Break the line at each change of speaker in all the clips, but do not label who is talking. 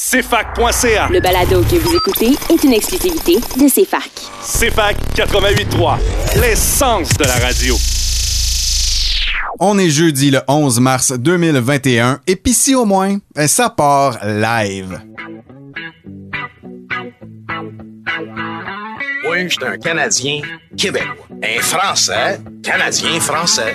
CFAC.ca.
Le balado que vous écoutez est une exclusivité de CFAC.
CFAC 88.3, l'essence de la radio.
On est jeudi le 11 mars 2021 et puis si au moins, ben, ça part live.
Oui, je suis un Canadien québécois. Un Français, Canadien français.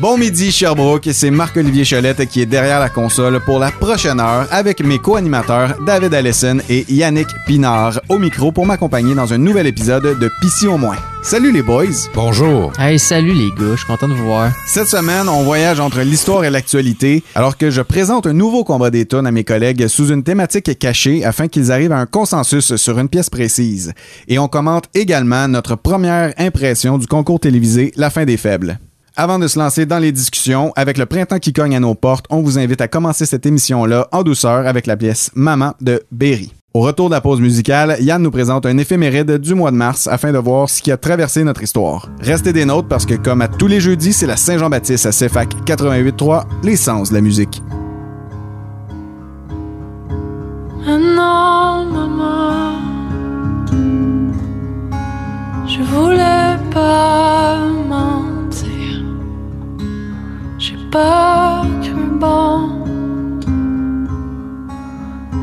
Bon midi Sherbrooke, c'est Marc-Olivier Chalette qui est derrière la console pour la prochaine heure avec mes co-animateurs David Allison et Yannick Pinard au micro pour m'accompagner dans un nouvel épisode de Pissy au moins. Salut les boys!
Bonjour.
Hey, salut les gars, je suis content de vous voir.
Cette semaine, on voyage entre l'histoire et l'actualité alors que je présente un nouveau combat des tonnes à mes collègues sous une thématique cachée afin qu'ils arrivent à un consensus sur une pièce précise. Et on commente également notre première impression du concours télévisé La fin des faibles. Avant de se lancer dans les discussions, avec le printemps qui cogne à nos portes, on vous invite à commencer cette émission-là en douceur avec la pièce Maman de Berry. Au retour de la pause musicale, Yann nous présente un éphéméride du mois de mars afin de voir ce qui a traversé notre histoire. Restez des nôtres parce que comme à tous les jeudis, c'est la Saint-Jean-Baptiste à CFAC 88.3, l'essence de la musique.
Non, maman, je voulais pas pas cru bon.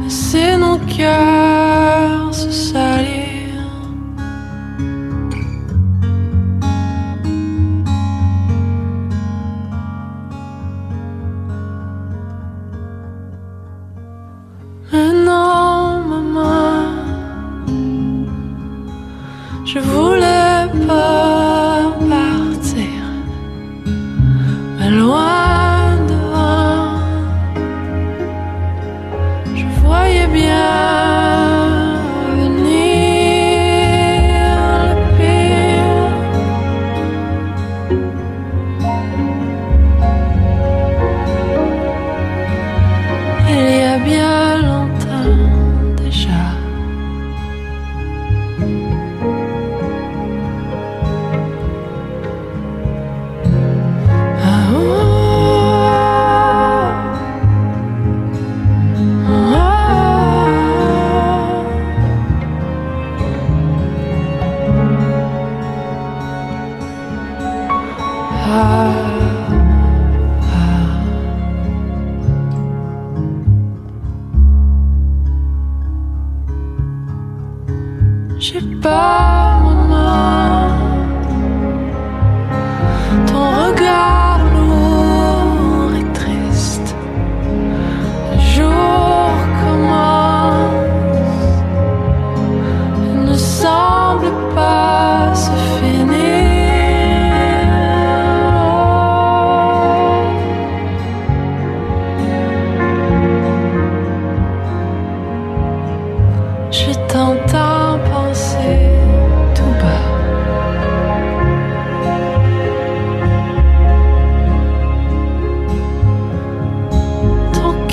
Laisser nos cœurs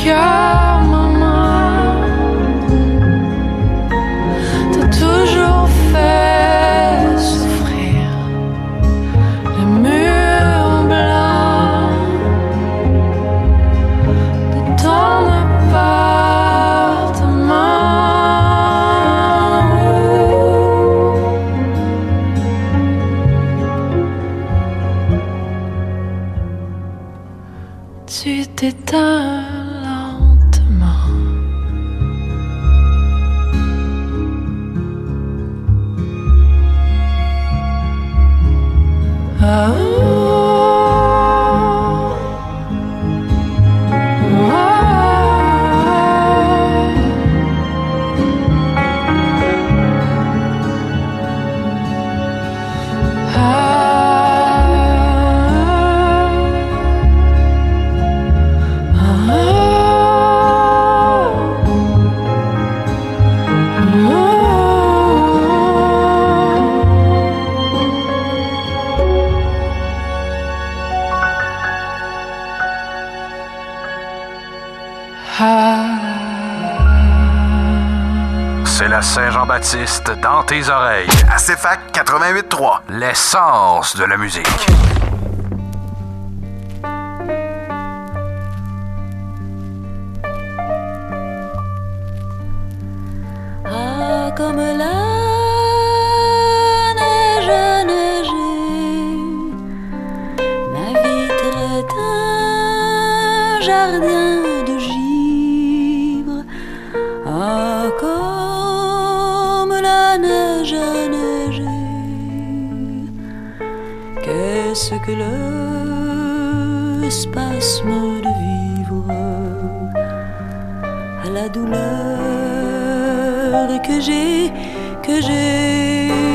Ton
Dans tes oreilles.
À CFAC 88.3.
L'essence de la musique.
Que j'ai, que j'ai.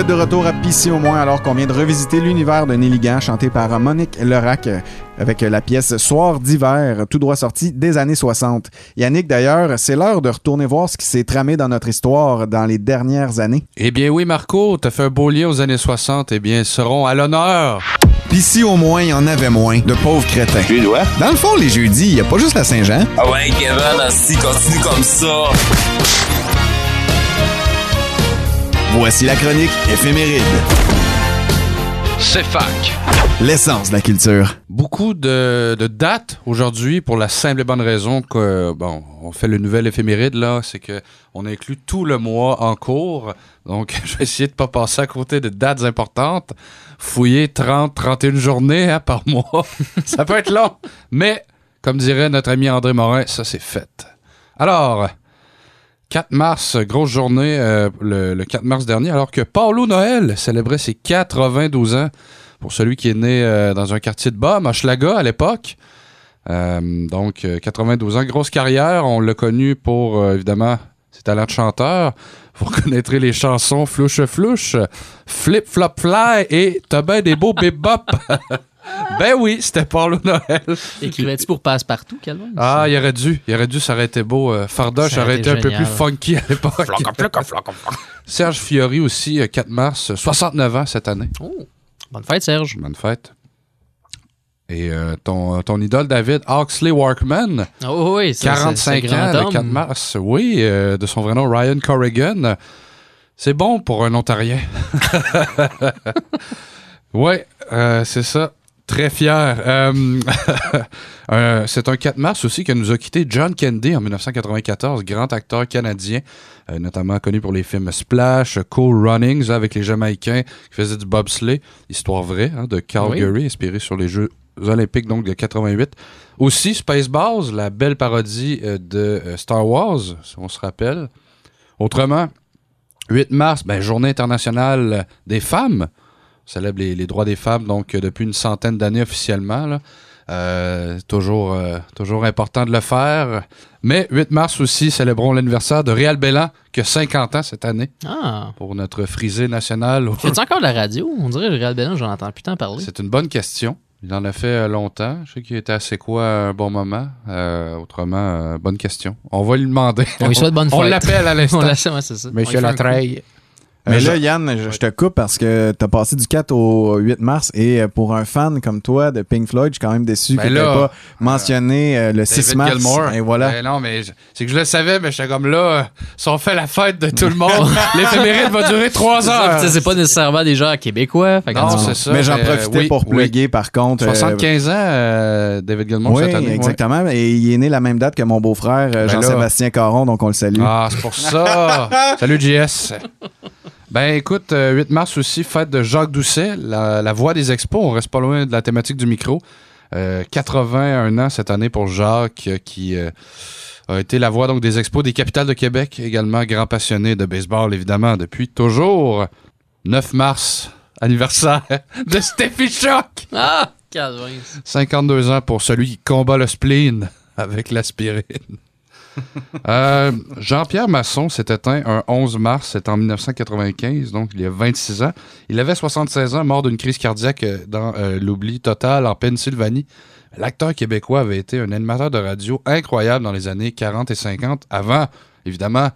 Êtes de retour à Pissy au moins alors qu'on vient de revisiter l'univers de Néligan chanté par Monique Lerac euh, avec la pièce Soir d'hiver, tout droit sorti des années 60. Yannick, d'ailleurs, c'est l'heure de retourner voir ce qui s'est tramé dans notre histoire dans les dernières années.
Eh bien oui, Marco, t'as fait un beau lien aux années 60. Eh bien, seront à l'honneur.
Pissy au moins, il y en avait moins. De pauvres crétins.
Tu dois?
Dans le fond, les jeudis, il n'y a pas juste la Saint-Jean.
Ah ouais, Kevin, si continue comme ça.
Voici la chronique éphéméride.
C'est fac.
L'essence de la culture.
Beaucoup de, de dates aujourd'hui pour la simple et bonne raison que, bon, on fait le nouvel éphéméride, là, c'est que on inclut tout le mois en cours. Donc, je vais essayer de pas passer à côté de dates importantes. Fouiller 30, 31 journées hein, par mois. ça peut être long. Mais, comme dirait notre ami André Morin, ça c'est fait. Alors, 4 mars, grosse journée euh, le, le 4 mars dernier, alors que Paulo Noël célébrait ses 92 ans. Pour celui qui est né euh, dans un quartier de bas, Hochelaga à l'époque. Euh, donc, euh, 92 ans, grosse carrière. On l'a connu pour, évidemment, ses talents de chanteur. Vous reconnaîtrez les chansons Flouche Flouche, Flip Flop Fly et T'as des beaux bebop. ben oui, c'était Paulo Noël.
Écrivais-tu pour Passe-Partout, Calvin?
Ah, il aurait dû. Il aurait dû, ça aurait été beau. Euh, Fardoche
Ça aurait
aurait
été
été un peu plus funky à l'époque. Serge Fiori aussi, euh, 4 mars, euh, 69 ans cette année.
Oh, bonne fête, Serge.
Bonne fête. Et euh, ton, ton idole David Oxley Workman,
Oh oui, ça, c'est-
45
c'est grand
ans, le
homme.
4 mars. Oui, euh, de son vrai nom, Ryan Corrigan. C'est bon pour un Ontarien. oui, euh, c'est ça. Très fier. Euh, euh, c'est un 4 mars aussi que nous a quitté John Candy en 1994, grand acteur canadien, euh, notamment connu pour les films Splash, Cool Runnings avec les Jamaïcains qui faisaient du bobsleigh, histoire vraie hein, de Calgary, inspiré sur les Jeux Olympiques donc de 88. Aussi Spaceballs, la belle parodie euh, de Star Wars, si on se rappelle. Autrement, 8 mars, ben, journée internationale des femmes. On célèbre les, les droits des femmes donc euh, depuis une centaine d'années officiellement. là. Euh, toujours, euh, toujours important de le faire. Mais 8 mars aussi, célébrons l'anniversaire de Réal Bellan, qui a 50 ans cette année,
Ah.
pour notre frisée nationale.
Fais-tu encore de la radio? On dirait le Real Bellon, j'en entends plus tant parler.
C'est une bonne question. Il en a fait longtemps. Je sais qu'il était assez quoi à un bon moment. Euh, autrement, euh, bonne question. On va lui demander.
On lui souhaite bonne
On
fête.
l'appelle à l'instant.
On l'appelle, ouais, c'est ça.
Monsieur
On
Latreille.
Mais
Euh,
là, Yann, je, je te coupe parce que t'as passé du 4 au 8 mars et euh, pour un fan comme toi de Pink Floyd, je suis quand même déçu
Ben
que t'aies pas mentionné euh, le 6
David
mars.
Gilmour.
Et voilà.
Ben non, mais c'est que je le savais, mais j'étais comme là, si on fait la fête de tout le monde, l'éphéméride va durer trois
C'est ça,
heures.
tu sais, C'est pas nécessairement des gens québécois. fait que-
Non, c'est ça.
Mais j'en profitais
oui,
pour
oui.
plugger par contre. euh,
75 ans, euh, David Gilmour,
oui,
cette année. ouais.
exactement. Et il est né la même date que mon beau-frère
Ben.
Jean-Sébastien Caron, donc on le salue.
Ah, c'est pour ça. Salut, JS. Ben écoute, euh, 8 mars aussi, fête de Jacques Doucet, la, la voix des expos. On reste pas loin de la thématique du micro. Euh, 81 ans cette année pour Jacques, euh, qui euh, a été la voix donc des expos des capitales de Québec, également grand passionné de baseball, évidemment, depuis toujours. 9 mars, anniversaire de Steffi Choc.
Ah! 15
52 ans pour celui qui combat le spleen avec l'aspirine. Euh, Jean-Pierre Masson s'est éteint un 11 mars, c'était en 1995, donc il y a 26 ans. Il avait 76 ans, mort d'une crise cardiaque euh, dans euh, l'oubli total en Pennsylvanie. L'acteur québécois avait été un animateur de radio incroyable dans les années 40 et 50, avant, évidemment,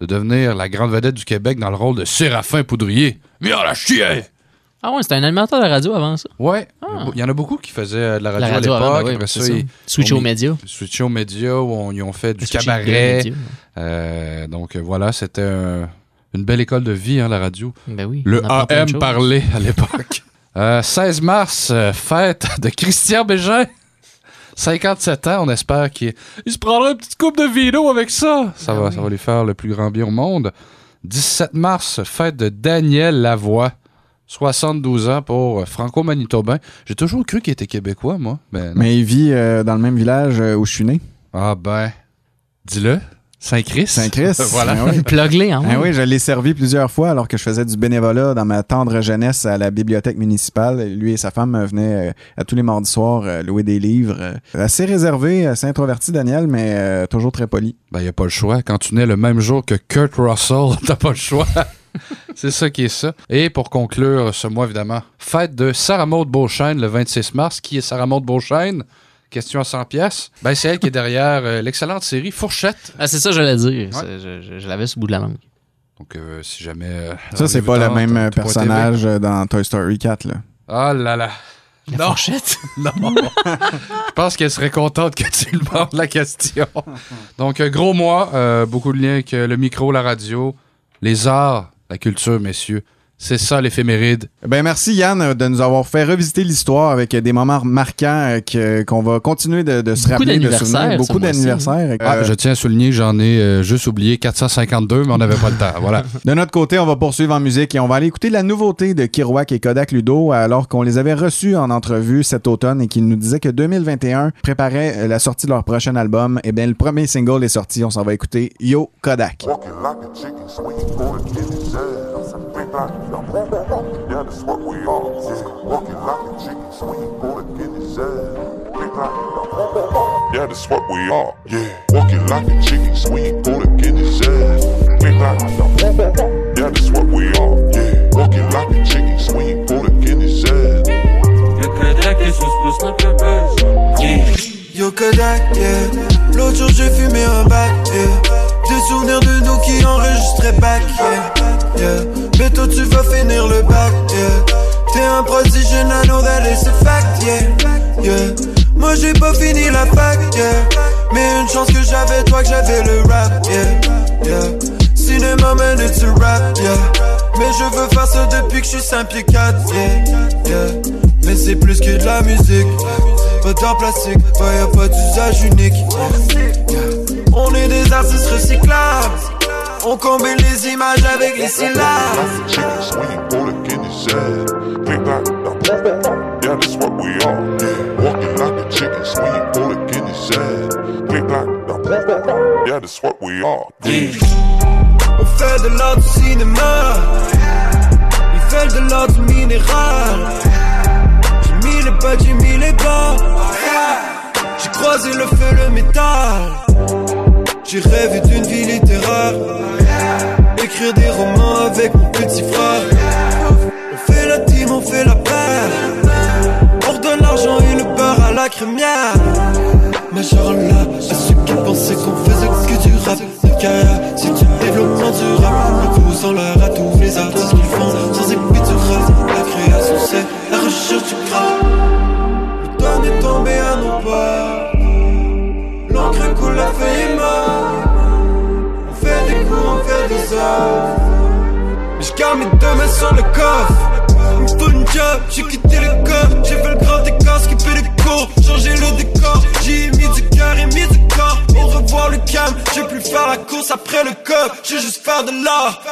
de devenir la grande vedette du Québec dans le rôle de Séraphin Poudrier. Viens la chier!
Ah ouais, c'était un animateur de radio avant ça.
Ouais, il y en a beaucoup qui faisaient euh, de la radio,
La radio
à l'époque.
oui,
Après
c'est
ça,
ça.
ils-
Switch
mis-
médias.
Switch aux médias où on- ils ont fait du
Switch
cabaret. Euh, donc euh, voilà, c'était un- une belle école de vie, hein, la radio.
Ben oui.
Le AM parlait à l'époque. Euh, 16 mars, euh, fête de Christian Bégin. 57 ans, on espère qu'il il se prendra une petite coupe de vino avec ça. Ça,
Ben
va,
oui.
ça va lui faire le plus grand bien au monde. 17 mars, fête de Daniel Lavoie. 72 ans pour euh, franco-manitobain. J'ai toujours cru qu'il était québécois, moi. Ben.
Mais il vit euh, dans le même village euh, où je suis né.
Ah ben, dis-le. Saint-Christ.
Saint-Christ.
voilà.
Ben oui.
Hein?
Ah oui, je l'ai servi plusieurs fois alors que je faisais du bénévolat dans ma tendre jeunesse à la bibliothèque municipale. Lui et sa femme venaient euh, à tous les mardis soirs euh, louer des livres. euh, assez réservé, assez introverti, Daniel, mais euh, toujours très poli.
Ben, y a pas le choix. Quand tu nais le même jour que Kurt Russell, t'as pas le choix. C'est ça qui est ça. Et pour conclure ce mois, évidemment, fête de Sarah Maud Beauchesne le 26 mars. Qui est Sarah Maud Beauchesne? Question à 100 pièces. Ben, c'est elle qui est derrière euh, l'excellente série Fourchette.
Ah, c'est ça, je l'allais dire. C'est- Je, je- je l'avais le bout de la langue.
Donc, euh, si jamais... euh,
Ça, c'est pas le même personnage dans Toy Story 4. Là.
Ah là là.
La
Non.
fourchette?
Non. Je pense qu'elle serait contente que tu lui demandes la question. Donc, gros mois, euh, beaucoup de liens avec le micro, la radio, les arts, la culture, messieurs. C'est ça l'éphéméride.
Ben merci Yann de nous avoir fait revisiter l'histoire avec des moments marquants euh, que- qu'on va continuer de, de se
Beaucoup
rappeler, de
d'anniversaires,
souvenir.
ce
Beaucoup d'anniversaires.
Ah,
Euh,
je tiens à souligner, j'en ai euh, juste oublié 452, mais on n'avait pas le temps. Voilà.
De notre côté, on va poursuivre en musique et on va aller écouter la nouveauté de Kirouac et Kodak Ludo alors qu'on les avait reçus en entrevue cet automne et qu'ils nous disaient que 2021 préparait la sortie de leur prochain album. Et bien, le premier single est sorti. On s'en va écouter Yo Kodak.
Walking like a ass. Yeah, that's what we are. Yeah. Walking like a chicken, sweet for the kitty's ass. Think like yeah, that's what we are. Yeah. Walking like a chicken, ass. Think like yeah, that's what we are. Yeah. Walking like a chicken, sweet for the kitty's ass.
Le Kodak est sous le buzz. Yeah.
Yo Kodak, yeah. L'autre jour j'ai fumé un bac, yeah. Des souvenirs de nous qui enregistraient back, yeah. Yeah. Mais toi tu vas finir le bac, yeah. T'es un prodige, that it's a fact, yeah. yeah. Moi j'ai pas fini la fac, yeah. Mais une chance que j'avais toi, que j'avais le rap, yeah. yeah. Cinéma man, it's rap, yeah. Mais je veux faire ça depuis que je suis 5 pieds 4, yeah. yeah. Mais c'est plus que de la musique. Pas d'art plastique, bah y'a pas d'usage unique. Yeah. On est des artistes recyclables. On combine les images avec les syllabes. Yeah, that's what we are.
Walking like a chicken, swinging bullet in his head. Click like Yeah, that's what we are.
On fait de l'art cinéma. Ils veulent de l'art minéral. J'ai mis les pas, j'ai mis les bas. J'ai croisé le feu, le métal. J'ai rêvé d'une vie littéraire. Écrire des romans avec mon petit frère. On fait la team, on fait la paire. On redonne l'argent et le beurre à la crémière. Mais genre là, à ceux qui pensaient qu'on faisait que du rap c'est du développement durable. Le pouce en l'air à tous les artistes qui font sans épidural. La création, c'est la recherche du grave. Le temps est tombé à nos pas. L'encre coule, la feuille coups, on fait des. Mais j'garde mes deux mains sur le coffre. Il faut une job, j'ai quitté le corps. J'ai fait le grand écart, skippé les cours, changer le décor. J'ai mis du cœur et mis du corps. Au revoir le calme, j'ai plus faire la course après le cœur. J'ai juste faire de l'art.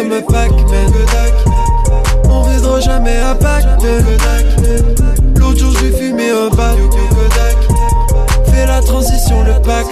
Comme un Pac-Man. On reviendra jamais à Pac-Man L'autre jour j'ai fumé un bat Fais la transition le pack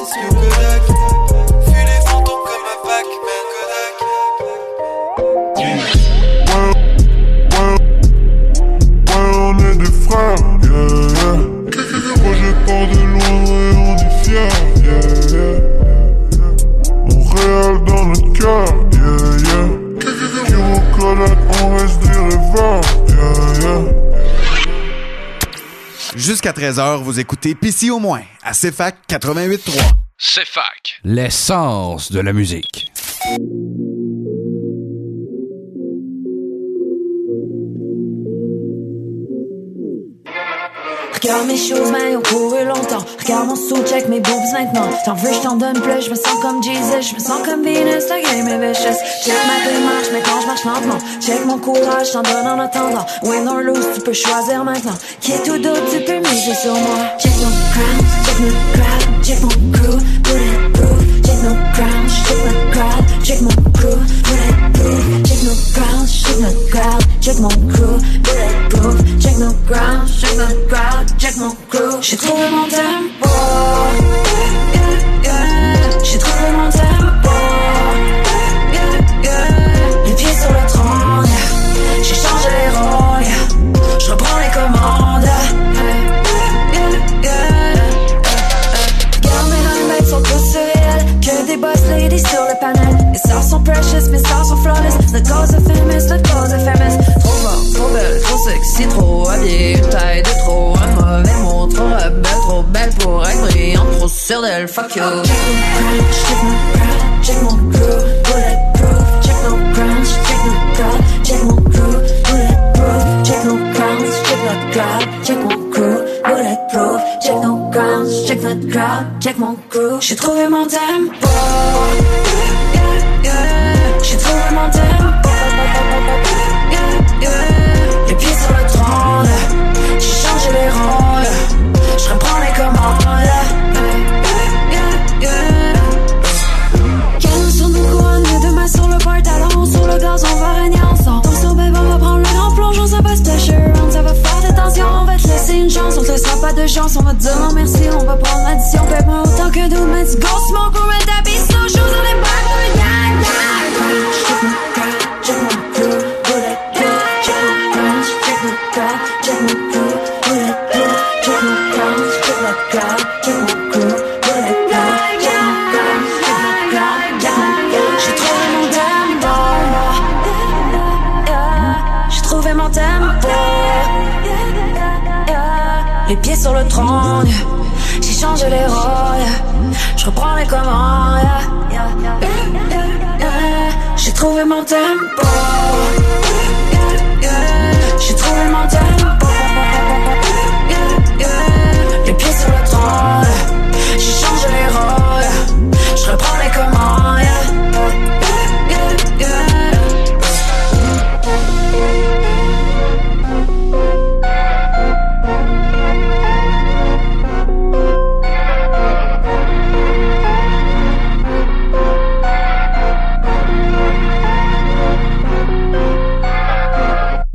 Jusqu'à 13h, vous écoutez PC au moins à CFAC 88.3.
C'est fac.
L'essence de la musique.
Regarde mes choses, ils ont couru longtemps. Regarde mon sous, check mes boobs maintenant. T'en veux, je t'en donne plus. Je me sens comme Jesus, je me sens comme Venus. La game est vicious. Check ma démarche, mais quand je marche lentement. Check mon courage, t'en donne en attendant. Win or lose, tu peux choisir maintenant. Qui est tout d'autre, tu peux miser sur moi. Check mon crown, check mon crowd, check mon crew, bulletproof. Check nos crowns, check notre crowd, check mon crew, bulletproof. Check nos crowns, check notre crowd, check mon crew, bulletproof. Check nos crowns, check notre crowd, check mon crew. J'ai trouvé mon tempo. Yeah, yeah. J'ai trouvé mon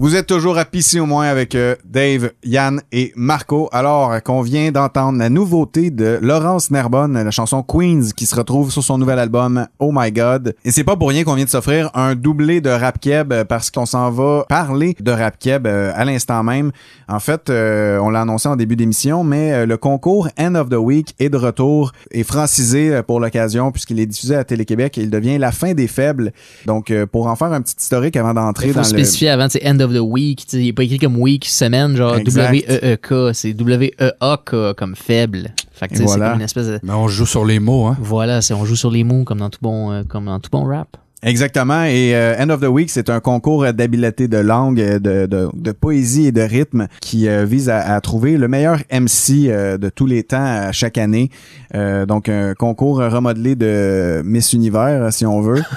Vous êtes toujours à PC au moins avec euh, Dave, Yann et Marco. Alors euh, qu'on vient d'entendre la nouveauté de Laurence Nerbonne, la chanson Queens, qui se retrouve sur son nouvel album Oh My God. Et c'est pas pour rien qu'on vient de s'offrir un doublé de rap keb euh, parce qu'on s'en va parler de rap keb à l'instant même. En fait, on l'a annoncé en début d'émission, mais le concours End of the Week est de retour et francisé pour l'occasion puisqu'il est diffusé à Télé-Québec et il devient la fin des faibles. Donc, pour en faire un petit historique avant d'entrer dans le...
spécifier avant, c'est end of the week. Il n'est pas écrit comme week, semaine, genre. W-E-E-K. C'est W-E-A-K comme faible. Fait que c'est comme une espèce de.
Mais on joue sur les mots, hein.
Voilà, on joue sur les mots comme dans tout bon, euh, comme dans tout bon rap.
Exactement. Et euh, End of the Week, c'est un concours d'habileté de langue, euh, de, de, de poésie et de rythme qui euh, vise à, à trouver le meilleur MC euh, de tous les temps à chaque année. Euh, donc, un concours remodelé de Miss Univers, si on veut.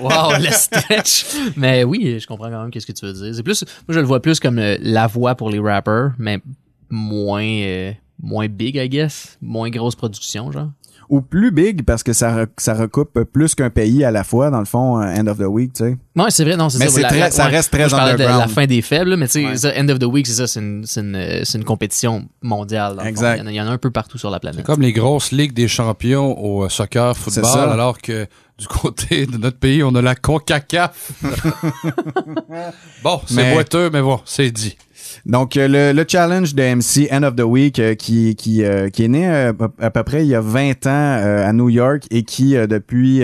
Wow, le stretch. Mais oui, je comprends quand même qu'est-ce que tu veux dire. C'est plus, moi je le vois plus comme euh, la voix pour les rappers, mais moins, euh, moins big, I guess. Moins grosse production, genre.
Ou plus big, parce que ça, re- ça recoupe plus qu'un pays à la fois, dans le fond, euh, End of the Week, tu sais.
Ouais, c'est vrai, non, c'est
Mais
ça.
c'est très-
la-
ça
ouais.
reste très
Moi, je de la
underground.
fin des faibles, là, mais tu sais,
Ouais.
ça, End of the Week, c'est ça, c'est une, c'est une, euh, c'est une compétition mondiale.
Exact.
Il y, en a, il y en a un peu partout sur la planète.
Comme les grosses ligues des champions au euh, soccer,
C'est
football, alors que du côté de notre pays, on a la CONCACAF. bon, c'est
Mais-
boiteux, mais bon, c'est dit.
Donc, euh, le, le challenge de MC End of the Week euh, qui, qui, euh, qui est né euh, à peu près il y a 20 ans à New York et qui, depuis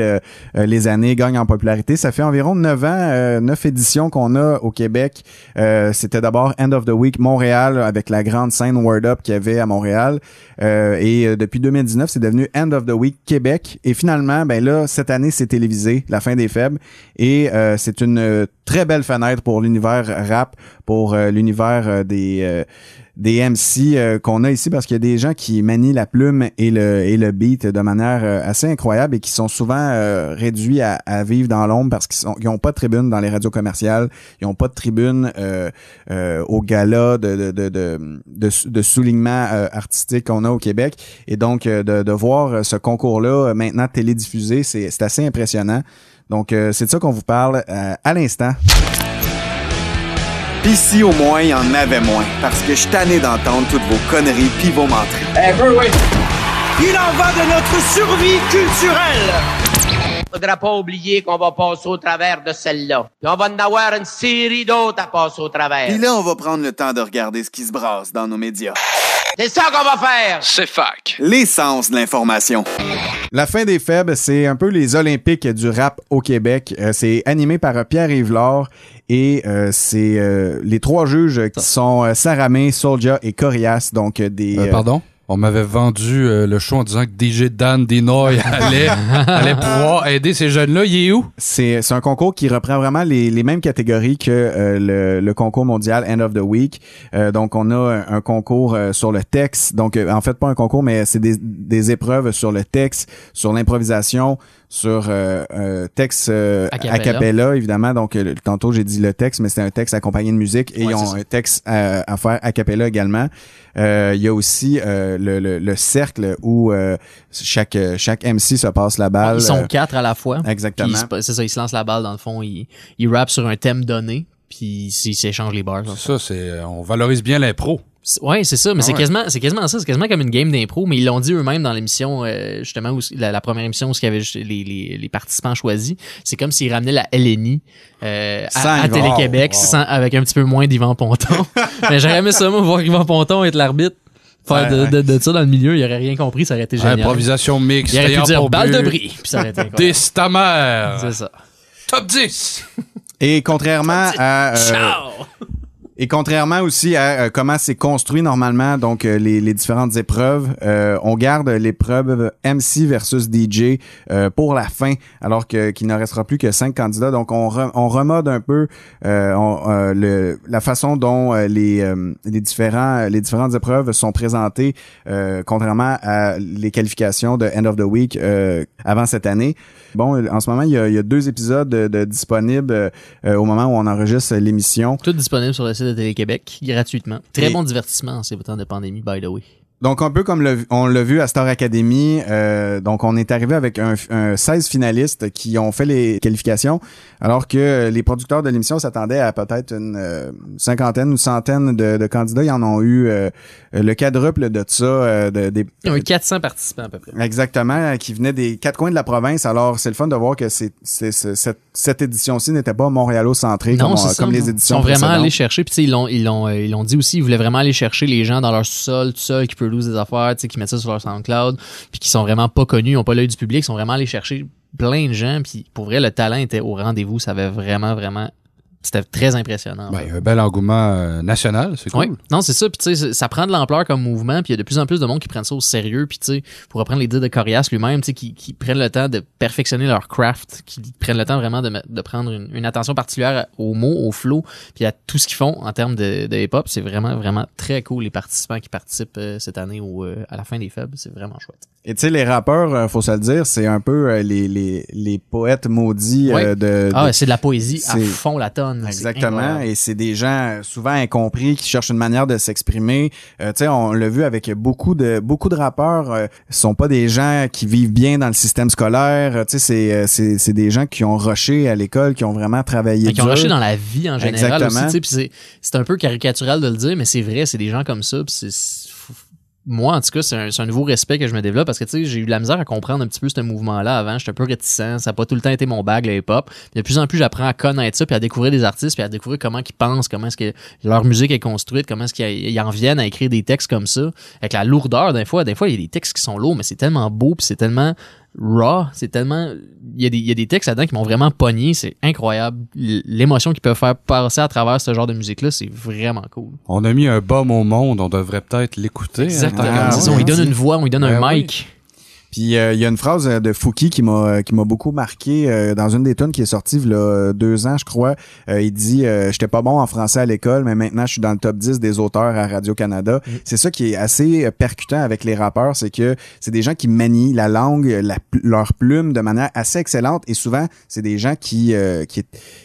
les années, gagne en popularité. Ça fait environ 9 ans, euh, 9 éditions qu'on a au Québec. C'était d'abord End of the Week Montréal avec la grande scène Word Up qu'il y avait à Montréal. Et depuis 2019, c'est devenu End of the Week Québec. Et finalement, ben là, cette année, c'est télévisé, La fin des faibles. Et c'est une très belle fenêtre pour l'univers rap, pour l'univers euh, des euh, MC euh, qu'on a ici parce qu'il y a des gens qui manient la plume et le et beat de manière assez incroyable et qui sont souvent réduits à, vivre dans l'ombre parce qu'ils sont ils ont pas de tribune dans les radios commerciales, ils ont pas de tribune au gala de de de soulignement artistique qu'on a au Québec et donc de, de voir ce concours là maintenant télédiffusé, c'est assez impressionnant. Donc c'est de ça qu'on vous parle à l'instant.
Pis si au moins il y en avait moins, parce que je suis tanné d'entendre toutes vos conneries pis vos menteries.
Il en va de notre survie culturelle. Faudra pas oublier qu'on va passer au travers de celle-là. Puis on va en avoir une série d'autres à passer au travers.
Pis là, on va prendre le temps de regarder ce qui se brasse dans nos médias.
C'est ça qu'on va faire.
C'est fac.
L'essence de l'information.
La fin des faibles, c'est un peu les Olympiques du rap au Québec. Euh, c'est animé par euh, Pierre Yvelard et euh, c'est euh, les trois juges qui sont euh, Saramé, Soldier et Corias, donc euh, des
Euh,
euh,
pardon? On m'avait vendu euh, le show en disant que DJ Dan Dinoy allait, allait pouvoir aider ces jeunes-là. Il est où?
C'est c'est un concours qui reprend vraiment les, les mêmes catégories que euh, le, le concours mondial End of the Week. Euh, donc, on a un, un concours euh, sur le texte. Donc, euh, en fait, pas un concours, mais c'est des, des épreuves sur le texte, sur l'improvisation, sur euh, euh, texte euh,
A cappella.
évidemment. Donc, euh, tantôt, j'ai dit le texte, mais c'est un texte accompagné de musique. Et
Ouais,
ils ont un texte à, à faire a cappella également. Euh, Il y a aussi euh, le, le, le cercle où euh, chaque, chaque MC se passe la balle.
Ils sont quatre à la fois.
Exactement.
C'est ça, ils se lancent la balle dans le fond. Ils, ils rappent sur un thème donné. Puis ils s'échangent les bars.
Ça, c'est, on valorise bien l'impro.
Ouais, c'est ça, mais
Ah
c'est
ouais.
quasiment, c'est quasiment ça, c'est quasiment comme une game d'impro, mais ils l'ont dit eux-mêmes dans l'émission, euh, justement, où, la, la première émission où il y avait les, les, les participants choisis. C'est comme s'ils ramenaient la LNI euh, à, à. Télé-Québec, sans- avec un petit peu moins d'Yvan Ponton. mais j'aurais aimé ça, moi, voir Yvan Ponton être l'arbitre. Faire de,
Ouais,
de, de ça dans le milieu, il aurait rien compris, ça aurait été génial.
Improvisation mixte.
Il aurait pu dire balle
but,
de bris, puis ça aurait été incroyable.
Dis ta mère.
C'est ça.
Top 10.
Et contrairement à... euh,
Ciao!
Et contrairement aussi à euh, comment c'est construit normalement, donc euh, les, les différentes épreuves, euh, on garde l'épreuve MC versus DJ euh, pour la fin, alors que qu'il ne restera plus que cinq candidats. Donc on, re- on remode un peu euh, on- euh, le, la façon dont les, les différents les différentes épreuves sont présentées, contrairement à les qualifications de End of the Week avant cette année. Bon, en ce moment il y a, il y a deux épisodes de, de disponibles au moment où on enregistre l'émission.
Tout disponible sur le site de Télé-Québec, gratuitement. Très
Et-
bon divertissement en ces temps de pandémie, by the way.
Donc, un peu comme le- on l'a vu à Star Academy, euh, donc on est arrivé avec un, un 16 finalistes qui ont fait les qualifications, alors que les producteurs de l'émission s'attendaient à peut-être une euh, cinquantaine ou centaine de, de candidats. Ils en ont eu euh, le quadruple de ça. euh, de, des,
Il y a eu 400 participants à peu près.
Exactement, euh, qui venaient des quatre coins de la province. Alors, c'est le fun de voir que c'est, c'est- c'est- cette, cette édition-ci n'était pas montréalo-centrée comme, on- comme les éditions
Ils sont vraiment allés chercher, puis tu sais, ils l'ont, ils l'ont, euh, ils l'ont dit aussi, ils voulaient vraiment aller chercher les gens dans leur sous-sol, tout seul, qui produisent des affaires, tu sais, qui mettent ça sur leur SoundCloud, puis qui sont vraiment pas connus, ils ont pas l'œil du public, ils sont vraiment allés chercher plein de gens, puis pour vrai, le talent était au rendez-vous, ça avait vraiment, vraiment, c'était très impressionnant.
Ben, il y a un bel engouement euh, national, c'est cool.
Oui, non, c'est ça. Puis tu sais, ça prend de l'ampleur comme mouvement. Puis il y a de plus en plus de monde qui prennent ça au sérieux. Puis tu sais, pour reprendre les dires de Corias lui-même, tu sais, qui, qui prennent le temps de perfectionner leur craft, qui prennent le temps vraiment de, de prendre une, une attention particulière aux mots, au flow, puis à tout ce qu'ils font en termes de, de hip-hop. C'est vraiment, vraiment très cool les participants qui participent euh, cette année au, euh, à la fin des faibles. C'est vraiment chouette.
Et tu sais, les rappeurs, euh, faut se le dire, c'est un peu euh, les, les, les poètes maudits euh, de,
Ah
de-
c'est de la poésie à fond la tonne.
Exactement. Et c'est des gens euh, souvent incompris qui cherchent une manière de s'exprimer. Euh, tu sais, on l'a vu avec beaucoup de beaucoup de rappeurs. Euh, sont pas des gens qui vivent bien dans le système scolaire. Euh, Tu sais, c'est euh, c'est c'est des gens qui ont rushé à l'école, qui ont vraiment travaillé.
Mais qui ont rushé dans la vie en général
Exactement.
aussi. tu sais, C'est c'est un peu caricatural de le dire, mais c'est vrai, c'est des gens comme ça. puis c'est- moi, en tout cas, c'est un, nouveau respect que je me développe parce que tu sais, j'ai eu de la misère à comprendre un petit peu ce mouvement-là avant. J'étais un peu réticent. Ça n'a pas tout le temps été mon bag, le hip-hop. De plus en plus, j'apprends à connaître ça, puis à découvrir des artistes, puis à découvrir comment ils pensent, comment est-ce que leur musique est construite, comment est-ce qu'ils ils en viennent à écrire des textes comme ça. Avec la lourdeur, des fois, des fois, il y a des textes qui sont lourds, mais c'est tellement beau, puis c'est tellement raw, c'est tellement il y a des il y a des textes là-dedans qui m'ont vraiment pogné, c'est incroyable l'émotion qu'ils peuvent faire passer à travers ce genre de musique là, c'est vraiment cool.
On a mis un bum au monde, on devrait peut-être l'écouter. hein.
Exactement.
Ah,
ça,
ouais.
on lui donne une voix, on lui donne
Ben
un
oui.
mic.
Puis euh, il y a une phrase euh, de Fouki qui m'a euh, qui m'a beaucoup marqué euh, dans une des tunes qui est sortie il y a deux ans, je crois. Euh, il dit euh, j'étais pas bon en français à l'école, mais maintenant je suis dans le top 10 des auteurs à Radio Canada. C'est ça qui est assez percutant avec les rappeurs, c'est que c'est des gens qui manient la langue, la, leur plume de manière assez excellente et souvent c'est des gens qui euh, qui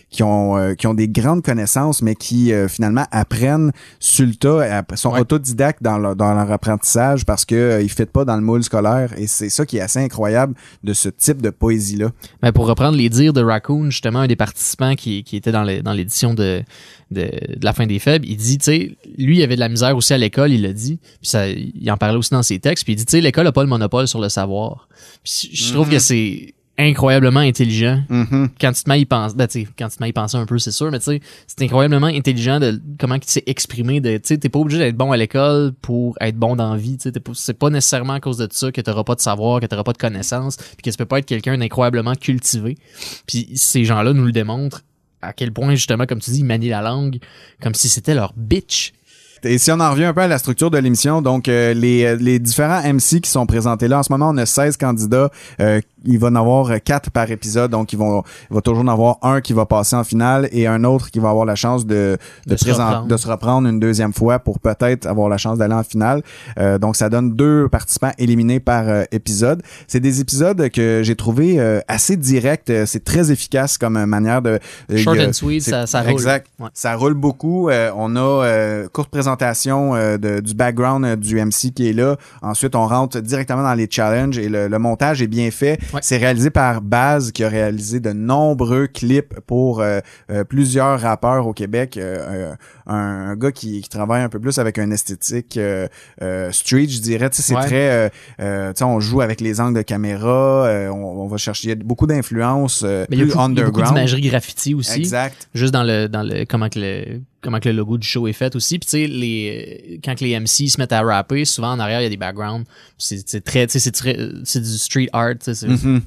qui ont euh, qui ont des grandes connaissances mais qui euh, finalement apprennent sur le tas, sont autodidactes dans leur, dans leur apprentissage parce que euh, ils fitent pas dans le moule scolaire et c'est ça qui est assez incroyable de ce type de poésie là.
Mais pour reprendre les dires de Raccoon, justement, un des participants qui, qui était dans le- dans l'édition de, de, de la fin des faibles, il dit, tu sais, lui, il avait de la misère aussi à l'école, il l'a dit, puis ça, il en parlait aussi dans ses textes, puis il dit, tu sais, l'école a pas le monopole sur le savoir. Puis je trouve
Mhm.
que c'est incroyablement intelligent.
Mhm.
Quand tu te mets à y penser, ben, tu sais, quand tu te mets à y penser un peu, c'est sûr, mais tu sais, c'est incroyablement intelligent de comment il s'est exprimé, de, tu sais, t'es pas obligé d'être bon à l'école pour être bon dans la vie, tu sais, c'est pas nécessairement à cause de ça que t'auras pas de savoir, que t'auras pas de connaissances, puis que tu peux pas être quelqu'un d'incroyablement cultivé. Puis ces gens-là nous le démontrent à quel point, justement, comme tu dis, ils manient la langue comme si c'était leur bitch.
Et si on en revient un peu à la structure de l'émission, donc euh, les, euh, les différents MC qui sont présentés là, en ce moment, on a 16 candidats. Euh, il va en avoir euh, quatre par épisode, donc ils vont, il va toujours en avoir un qui va passer en finale et un autre qui va avoir la chance de, de,
De se reprendre.
de se reprendre une deuxième fois pour peut-être avoir la chance d'aller en finale. Euh, donc ça donne deux participants éliminés par euh, épisode. C'est des épisodes que j'ai trouvé euh, assez directs. C'est très efficace comme manière de...
Short
a-
and sweet, ça- ça roule.
Exact.
Ouais.
Ça roule beaucoup. Euh, on a euh, courte présentation euh, de- du background euh, du MC qui est là. Ensuite, on rentre directement dans les challenges et le, le montage est bien fait.
Ouais.
C'est réalisé par Baz qui a réalisé de nombreux clips pour euh, euh, plusieurs rappeurs au Québec. Euh, euh, un, un gars qui, qui travaille un peu plus avec un esthétique euh, euh, street, je dirais. C'est
Ouais.
très... euh, euh, tu on joue avec les angles de caméra. euh, on, on va chercher il y a beaucoup d'influences euh,
il y a
plus
beaucoup, il y a beaucoup d'imagerie graffiti aussi.
Exact.
Juste dans le, dans le, comment que le, comment que le logo du show est fait aussi. Puis tu sais, les, quand que les MC se mettent à rapper, souvent en arrière, il y a des backgrounds. C'est c'est très, tu sais, c'est très, c'est du street art, c'est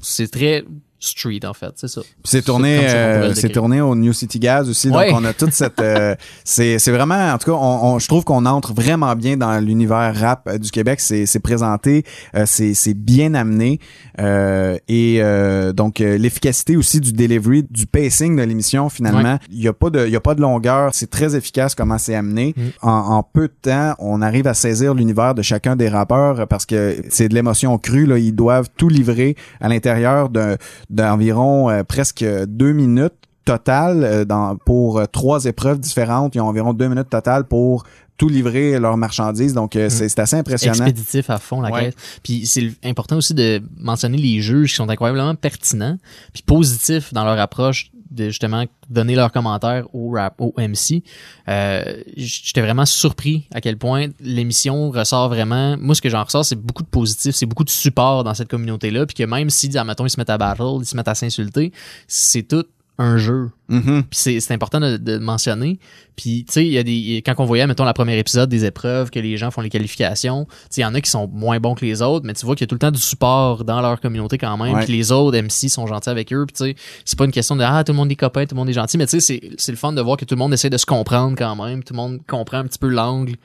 c'est très street, en fait, c'est ça.
C'est tourné, euh, c'est tourné au New City Gas aussi, donc on a toute cette, euh, c'est, c'est vraiment, en tout cas, on, on- je trouve qu'on entre vraiment bien dans l'univers rap euh, du Québec. C'est, c'est présenté, euh, c'est, c'est bien amené, euh, et euh, donc l'efficacité aussi du delivery, du pacing de l'émission. Finalement, il y a pas de, il y a pas de longueur. C'est très efficace comment c'est amené.
Mm.
En, en peu de temps, on arrive à saisir l'univers de chacun des rappeurs parce que c'est de l'émotion crue. Là, ils doivent tout livrer à l'intérieur d'un- d'environ euh, presque deux minutes total euh, dans, pour euh, trois épreuves différentes. Ils ont environ deux minutes total pour tout livrer leurs marchandises. Donc, euh, c'est c'est assez impressionnant.
Expéditif à fond, la
Ouais.
caisse. Puis c'est important aussi de mentionner les juges qui sont incroyablement pertinents, puis positifs dans leur approche de justement donner leurs commentaires au rap, au MC. Euh, J'étais vraiment surpris à quel point l'émission ressort vraiment. Moi, ce que j'en ressors, c'est beaucoup de positif, c'est beaucoup de support dans cette communauté-là, puis que même si, admettons, ils se mettent à battle, ils se mettent à s'insulter, c'est tout un jeu.
Mhm.
Puis c'est c'est important de, de mentionner. Puis tu sais, il y a des quand on voyait mettons la première épisode des épreuves que les gens font les qualifications, tu sais il y en a qui sont moins bons que les autres, mais tu vois qu'il y a tout le temps du support dans leur communauté quand même, puis les autres MC sont gentils avec eux, puis tu sais, c'est pas une question de ah tout le monde est copain, tout le monde est gentil, mais tu sais c'est c'est le fun de voir que tout le monde essaie de se comprendre quand même, tout le monde comprend un petit peu l'angle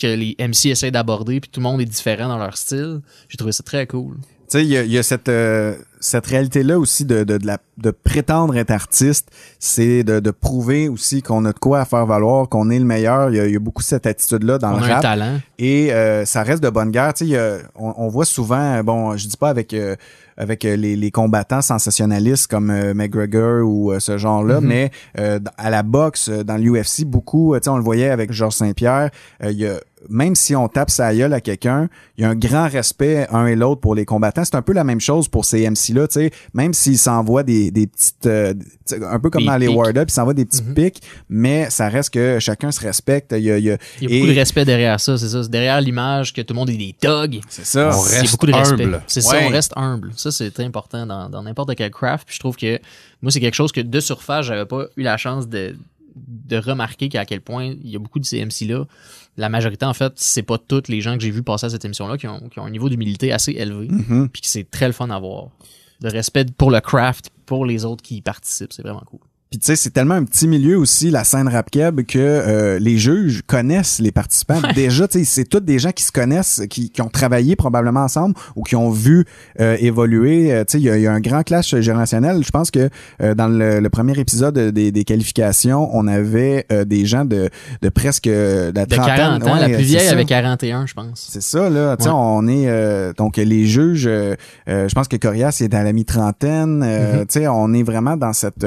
que les MC essaient d'aborder, puis tout le monde est différent dans leur style. J'ai trouvé ça très cool.
Tu sais, il y y a cette, euh, cette réalité-là aussi de, de, de, la, de prétendre être artiste, c'est de, de prouver aussi qu'on a de quoi à faire valoir, qu'on est le meilleur. Il y a, il y a beaucoup cette attitude-là dans
On
le
a un talent.
Et euh, ça reste de bonne guerre. Tu sais, il y a- on, on voit souvent, bon, je dis pas avec euh, avec euh, les, les combattants sensationnalistes comme euh, McGregor ou euh, ce genre-là,
Mhm.
mais euh, à la boxe, euh, dans l'UFC, beaucoup, euh, tu sais, on le voyait avec Georges Saint-Pierre, euh, il y a même si on tape sa gueule à quelqu'un, il y a un grand respect un et l'autre pour les combattants. C'est un peu la même chose pour ces MC-là, tu sais, même s'ils s'envoient des, des petites, euh, un peu comme
Des
dans les. Ward Up, ils s'envoient des petits pics, mais ça reste que chacun se respecte. Il y a, il y a-
Il y a
et-
beaucoup de respect derrière ça, c'est ça. C'est derrière l'image que tout le monde est des thugs.
C'est ça.
On
Il
reste
beaucoup de respect.
humble.
C'est ça, on reste humble. Ça, c'est très important dans dans n'importe quel craft. Puis je trouve que moi, c'est quelque chose que de surface, j'avais pas eu la chance de, de remarquer qu'à quel point il y a beaucoup de ces MC-là. La majorité, en fait, c'est pas toutes les gens que j'ai vu passer à cette émission-là qui ont, qui ont un niveau d'humilité assez élevé.
Mhm.
Puis que c'est très le fun à voir. De respect pour le craft, pour les autres qui y participent. C'est vraiment cool.
Puis tu sais, c'est tellement un petit milieu aussi, la scène rap keb, que euh, les juges connaissent les participants. Déjà, tu sais, c'est tous des gens qui se connaissent, qui, qui ont travaillé probablement ensemble ou qui ont vu euh, évoluer. Euh, tu sais, il y, y a un grand clash générationnel. Je pense que euh, dans le, le premier épisode des, des qualifications, on avait euh, des gens de, de presque de la
De
trentaine.
40 ans,
Ouais,
la plus vieille avait 41, je pense.
C'est ça, là. Tu sais,
Ouais.
on est... euh, donc, les juges, euh, euh, je pense que Corias est à la mi-trentaine. euh,
Mhm.
Tu sais, on est vraiment dans cette...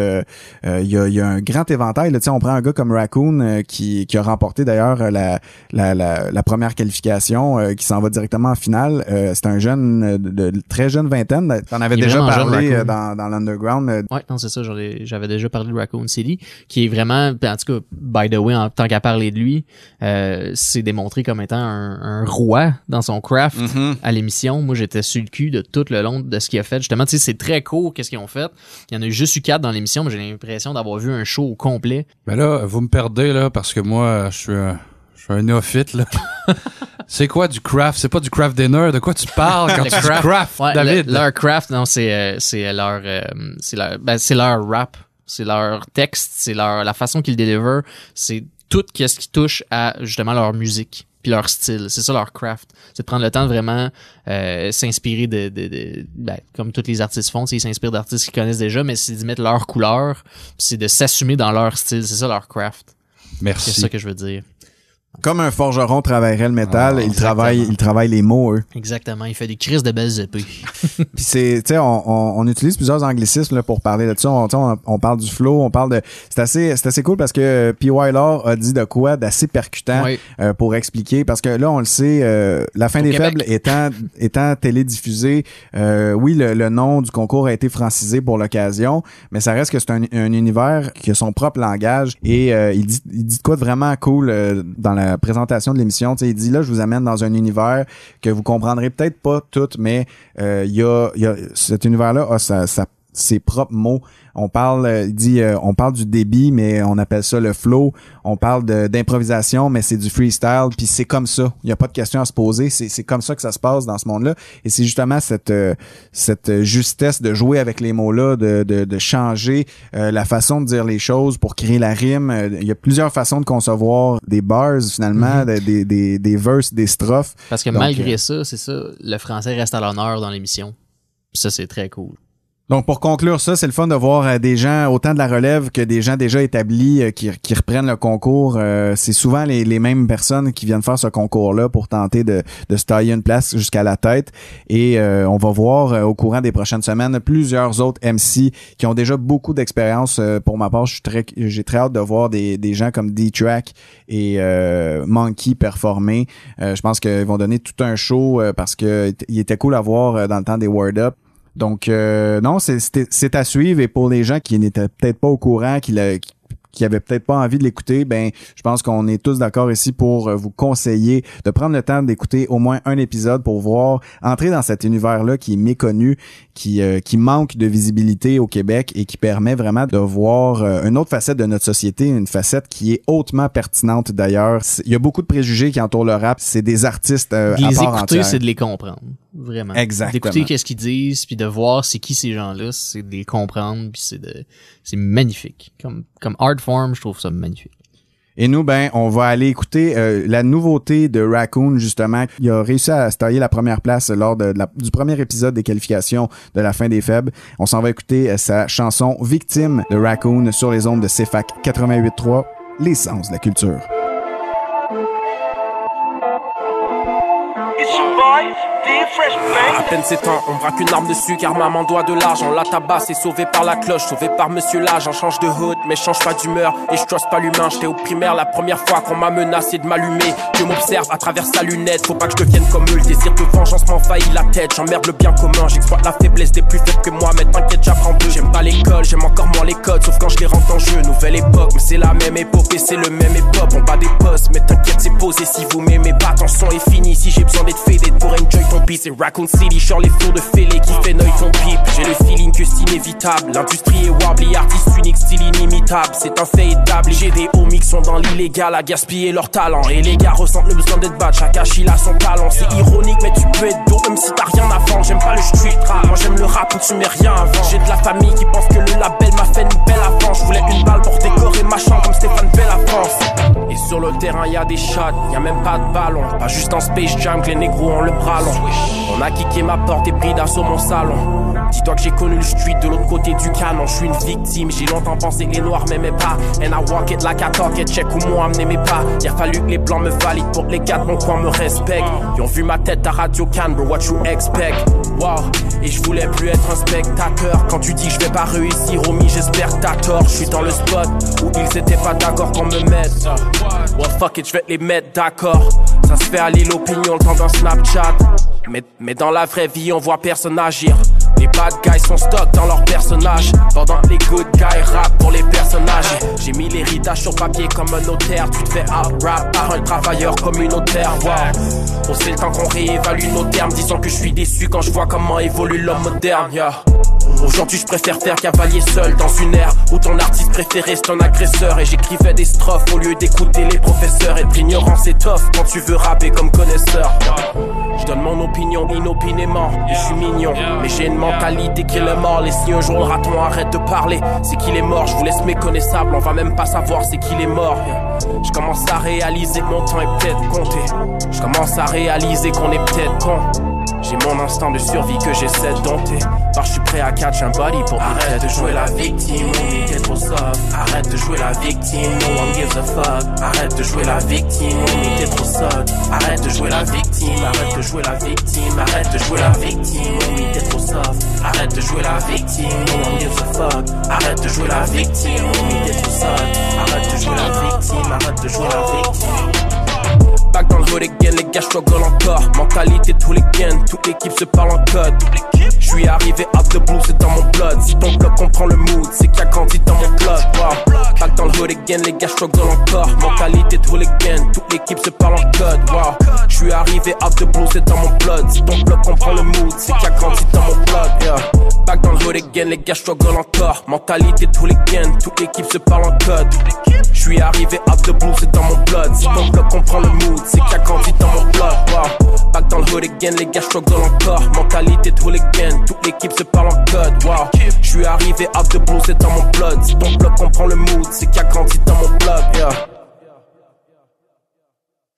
euh, euh, Il y, a, il y a un grand éventail. là. Tu sais, on prend un gars comme Raccoon euh, qui, qui a remporté d'ailleurs euh, la, la, la, la première qualification, euh, qui s'en va directement en finale. Euh, c'est un jeune de, de très jeune vingtaine. T'en avais
Il
déjà
jeune,
parlé euh,
Raccoon.
dans, dans l'Underground.
Ouais, non, c'est ça. j'en ai- J'avais déjà parlé de Raccoon City, qui est vraiment, ben, en tout cas, by the way, en tant qu'à parler de lui, euh, c'est démontré comme étant un, un roi dans son craft
Mhm.
à l'émission. Moi, j'étais sur le cul de tout le long de ce qu'il a fait. Justement, tu sais, c'est très court, qu'est-ce qu'ils ont fait. Il y en a eu juste eu quatre dans l'émission, mais j'ai l'impression d'avoir vu un show au complet.
Mais là, vous me perdez, là, parce que moi, je suis un, je suis un néophyte, là. c'est quoi du craft? C'est pas du craft dinner? De quoi tu parles quand tu craft,
ouais,
David?
le- leur craft, non, c'est euh, c'est leur euh, c'est leur ben, c'est leur rap, c'est leur texte, c'est leur la façon qu'ils deliver, c'est tout ce qui touche à justement leur musique puis leur style. C'est ça leur craft. C'est de prendre le temps de vraiment euh, s'inspirer de, de, de- ben, comme tous les artistes font, ils s'inspirent d'artistes qu'ils connaissent déjà, mais c'est d'y mettre leur couleur, c'est de s'assumer dans leur style. C'est ça leur craft.
Merci.
C'est ça que je veux dire.
Comme un forgeron travaillerait le métal,
Ah,
il travaille, il travaille les mots, eux.
Exactement. Il fait des crises de belles épées.
Puis c'est, tu sais, on, on, on utilise plusieurs anglicismes là, pour parler de ça. On, tu sais, on, on parle du flow, on parle de. C'est assez, c'est assez cool parce que P.Y. Law a dit de quoi d'assez percutant
Oui.
euh, pour expliquer. Parce que là, on le sait, euh, la fin
Au
des
Québec.
faibles étant étant télédiffusée, euh, oui, le, le nom du concours a été francisé pour l'occasion, mais ça reste que c'est un, un univers qui a son propre langage et euh, il dit il dit de quoi de vraiment cool euh, dans la présentation de l'émission. Il dit là, je vous amène dans un univers que vous comprendrez peut-être pas tout, mais euh, il y, a, y a cet univers-là a sa, sa- ses propres mots. On parle, euh, il dit, euh, on parle du débit, mais on appelle ça le flow. On parle d'improvisation, mais c'est du freestyle. Puis c'est comme ça. Il n'y a pas de question à se poser. C'est c'est comme ça que ça se passe dans ce monde-là. Et c'est justement cette euh, cette justesse de jouer avec les mots-là, de, de, de changer euh, la façon de dire les choses pour créer la rime. Il y a plusieurs façons de concevoir des bars finalement, de- des, des, des verses, des strophes.
Parce que
Donc,
malgré ça, c'est ça, le français reste à l'honneur dans l'émission. Ça, c'est très cool.
Donc, pour conclure ça, c'est le fun de voir euh, des gens, autant de la relève que des gens déjà établis euh, qui, qui reprennent le concours. Euh, c'est souvent les, les mêmes personnes qui viennent faire ce concours-là pour tenter de, de se tailler une place jusqu'à la tête. Et euh, on va voir au courant des prochaines semaines plusieurs autres MC qui ont déjà beaucoup d'expérience. Pour ma part, je suis très, j'ai très hâte de voir des, des gens comme D-Track et Monkey performer. Je pense qu'ils vont donner tout un show parce que il était cool à voir dans le temps des Word Up. Donc euh, non, c'est- à suivre. Et pour les gens qui n'étaient peut-être pas au courant, qui le- qui qui peut-être pas envie de l'écouter, ben je pense qu'on est tous d'accord ici pour euh, vous conseiller de prendre le temps d'écouter au moins un épisode pour voir entrer dans cet univers-là qui est méconnu, qui euh, qui manque de visibilité au Québec et qui permet vraiment de voir euh, une autre facette de notre société, une facette qui est hautement pertinente d'ailleurs. Il y a beaucoup de préjugés qui entourent le rap, c'est des artistes euh,
De
à
les
part
écouter, c'est de les comprendre. Vraiment.
Exactement.
D'écouter qu'est-ce qu'ils disent, puis de voir c'est qui ces gens-là, c'est de les comprendre, puis c'est de, c'est magnifique. Comme, comme art form, je trouve ça magnifique.
Et nous, ben, on va aller écouter euh, la nouveauté de Raccoon, justement. Il a réussi à se tailler la première place lors de la- du premier épisode des qualifications de la fin des faibles. On s'en va écouter euh, sa chanson Victime de Raccoon sur les ondes de CFAC 88.3, l'essence de la culture.
À peine c'est temps, on braque une arme dessus car maman doit de l'argent. La tabasse est sauvée par la cloche, sauvée par monsieur l'âge. On change de hood, mais change pas d'humeur. Et je trust pas l'humain, j'étais au primaire la première fois qu'on m'a menacé de m'allumer. Dieu m'observe à travers sa lunette, faut pas que je devienne comme eux. Le désir de vengeance m'envahit la tête, j'emmerde le bien commun. J'exploite la faiblesse des plus faibles que moi, mais t'inquiète, j'apprends deux. J'aime pas l'école, j'aime encore moins les codes, sauf quand je les rentre en jeu. Nouvelle époque, mais c'est la même époque et c'est le même époque. On bat des postes, mais t'inquiète, c'est posé si vous m'aimez pas. Ton son est fini, si j'ai besoin d'être faded pour enjoy ton beat, c'est Raccoon City, sur les flots de fêlés qui fait noyer ton pipe. J'ai le feeling que c'est inévitable. L'industrie est warbly, artiste unique, style inimitable. C'est un fait établi. J'ai des homies qui sont dans l'illégal à gaspiller leur talent. Et les gars ressentent le besoin d'être bad. Chaque il a son talent. C'est ironique, mais tu peux être dos même si t'as rien à vendre. J'aime pas le street rap. Moi j'aime le rap où tu mets rien avant. J'ai de la famille qui pense que le label m'a fait une belle avance. Je voulais une balle pour décorer ma comme Stéphane Bell à France. Et sur le terrain, y a des shots, y a même pas de ballon. Pas juste en Space Jam les négros ont le bras long. On a kické ma porte et pris d'assaut mon salon. Dis-toi que j'ai connu le street de l'autre côté du canon. Je suis une victime, j'ai longtemps pensé que les noirs m'aimaient pas. And I walk it like I talk it, check où moi m'aimait pas. Il a fallu que les blancs me valident pour que les de mon coin me respectent. Ils ont vu ma tête à Radio Cannes, bro, what you expect? Wow, et je voulais plus être un spectateur. Quand tu dis je vais pas réussir, homie, j'espère que t'as tort. Je suis dans le spot où ils étaient pas d'accord qu'on me mette. Well, fuck it, je vais les mettre d'accord. Ça se fait aller l'opinion le temps d'un Snapchat. Mais, mais dans la vraie vie, on voit personne agir. Les bad guys sont stock dans leurs personnages. Pendant les good guys rap pour les personnages. J'ai mis l'héritage sur papier comme un notaire. Tu te fais out-rap par un travailleur communautaire. Wow. On sait le temps qu'on réévalue nos termes. Disons que je suis déçu quand je vois comment évolue l'homme moderne. Aujourd'hui, je préfère faire cavalier seul dans une ère où ton artiste préféré c'est ton agresseur. Et j'écrivais des strophes au lieu d'écouter les professeurs. Être ignorant, c'est tough quand tu veux rapper comme connaisseur. Je donne mon opinion inopinément et je suis mignon. Mais j'ai mentalité qui est mort. Et si un jour le raton arrête de parler, c'est qu'il est mort. Je vous laisse méconnaissable, on va même pas savoir c'est qu'il est mort. Je commence à réaliser que mon temps est peut-être compté. Je commence à réaliser qu'on est peut-être con. J'ai mon instinct de survie que j'essaie de dompter. Par je suis prêt à catch un body pour Arrête de jouer la victime, on t'es trop soft. Arrête de jouer la victime, no one gives a fuck. Arrête de jouer la victime, t'es trop soft. Arrête de jouer la victime, arrête de jouer la victime, on t'es trop soft. Arrête de jouer la victime, no one gives a fuck. Arrête de jouer la victime, on t'es trop soft. Arrête de jouer la victime, arrête de jouer la victime. Back dans le hood again, les gars struggle encore. Mentalité tous les gains, toute l'équipe se parle en code. Je suis arrivé out the blue, c'est dans mon blood. Si ton bloc comprend le mood, c'est qu'il a grandi dans mon blood. Wow. Back dans le hood again, les gars struggle encore. Mentalité les gains, toute l'équipe se parle en code. Wow. Je arrivé out the blue, c'est dans mon blood. Si ton bloc comprend le mood, c'est qu'il a grandi dans mon blood. Yeah. Back dans le hood again, les gars struggle encore. Mentalité les gains, toute l'équipe se parle en code. Je suis arrivé out the blue, c'est dans mon blood. Si ton bloc comprend le mood, c'est qu'il a grandi dans mon blood. Wow. Back dans le hood again, les gars struggle encore. Mentalité tous les toute l'équipe se parle en code. Wow. Je suis arrivé out the blue, c'est dans mon blood. Si ton bloc comprend le mood, c'est qu'il a grandi dans mon. Yeah.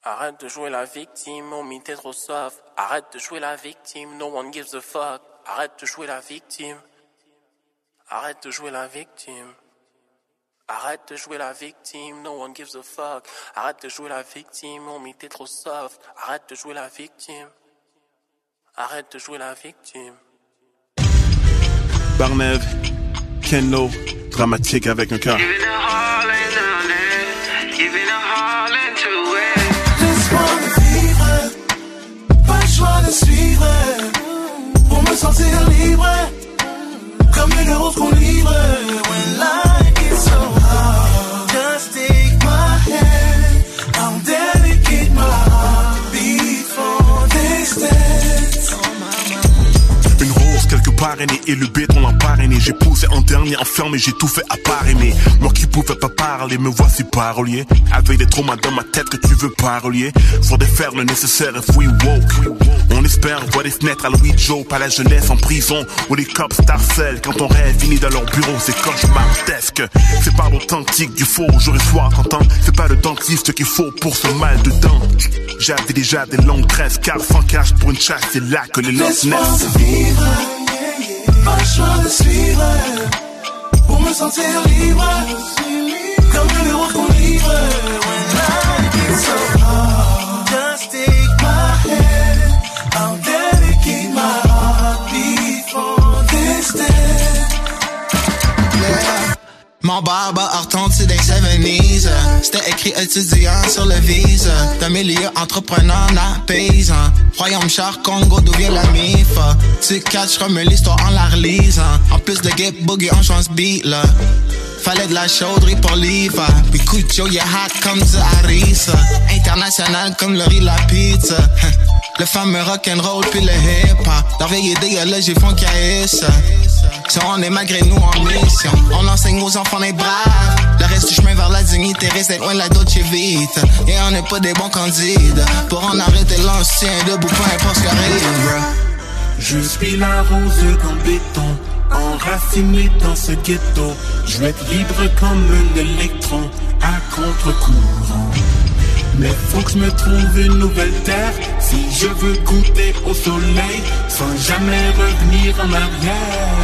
Arrête de jouer la victime, homie, t'es trop soft. Arrête de jouer la victime, no one gives a fuck. Arrête de jouer la victime. Arrête de jouer la victime. Arrête de jouer la victime, no one gives a fuck. Arrête de jouer la victime, homie, t'es trop soft. Arrête de jouer la victime. Arrête de jouer la victime.
Barnev, Kenlo, dramatique avec un cœur.
Laisse-moi me vivre, pas le choix de suivre, pour me sentir libre, comme une rose qu'on livre. When life
aînée et le béton l'a parrainé. J'ai poussé en dernier enfermé, j'ai tout fait à part aimer. Moi qui pouvais pas parler, me voici parolier. Avec des traumas dans ma tête que tu veux parolier. Faudrait faire le nécessaire if we woke. On espère voir des fenêtres à Louis Joe, pas la jeunesse en prison. Où les cops t'harcèlent quand ton rêve finit dans leur bureau, c'est cauchemardesque. C'est pas l'authentique du faux, jour et soir, t'entends. C'est pas le dentiste qu'il faut pour ce mal de dents. J'avais déjà des longues tresses, car sans cash pour une chasse, c'est là que les
Laisse-moi
naissent.
vivre, pas le choix de suivre, pour me sentir libre, comme une rose qu'on livre. When life gets so
Mon barbe a retenti des 70s C'était écrit étudiant sur le vise. D'un milieu entrepreneur à paysan Royaume char Congo d'où vient la mif? Tu catcheras me l'histoire en la relisant En plus de get boogie on change beat là. Fallait de la chauderie pour l'IVA. Puis Cucho est hot comme du Harris. International comme le riz la pizza. Le fameux rock'n'roll puis le hip-hop. Leur vieille idéologie font caïs Si on est malgré nous en mission On enseigne aux enfants les braves Le reste du chemin vers la dignité reste loin de la Dolce Vita Et on n'est pas des bons candidats Pour en arrêter l'ancien debout peu importe ce qui arrive.
Je suis la rose comme béton, enracinée dans ce ghetto. Je vais être libre comme un électron, à contre-courant. Mais faut que je me trouve une nouvelle terre, si je veux goûter au soleil, sans jamais revenir en arrière.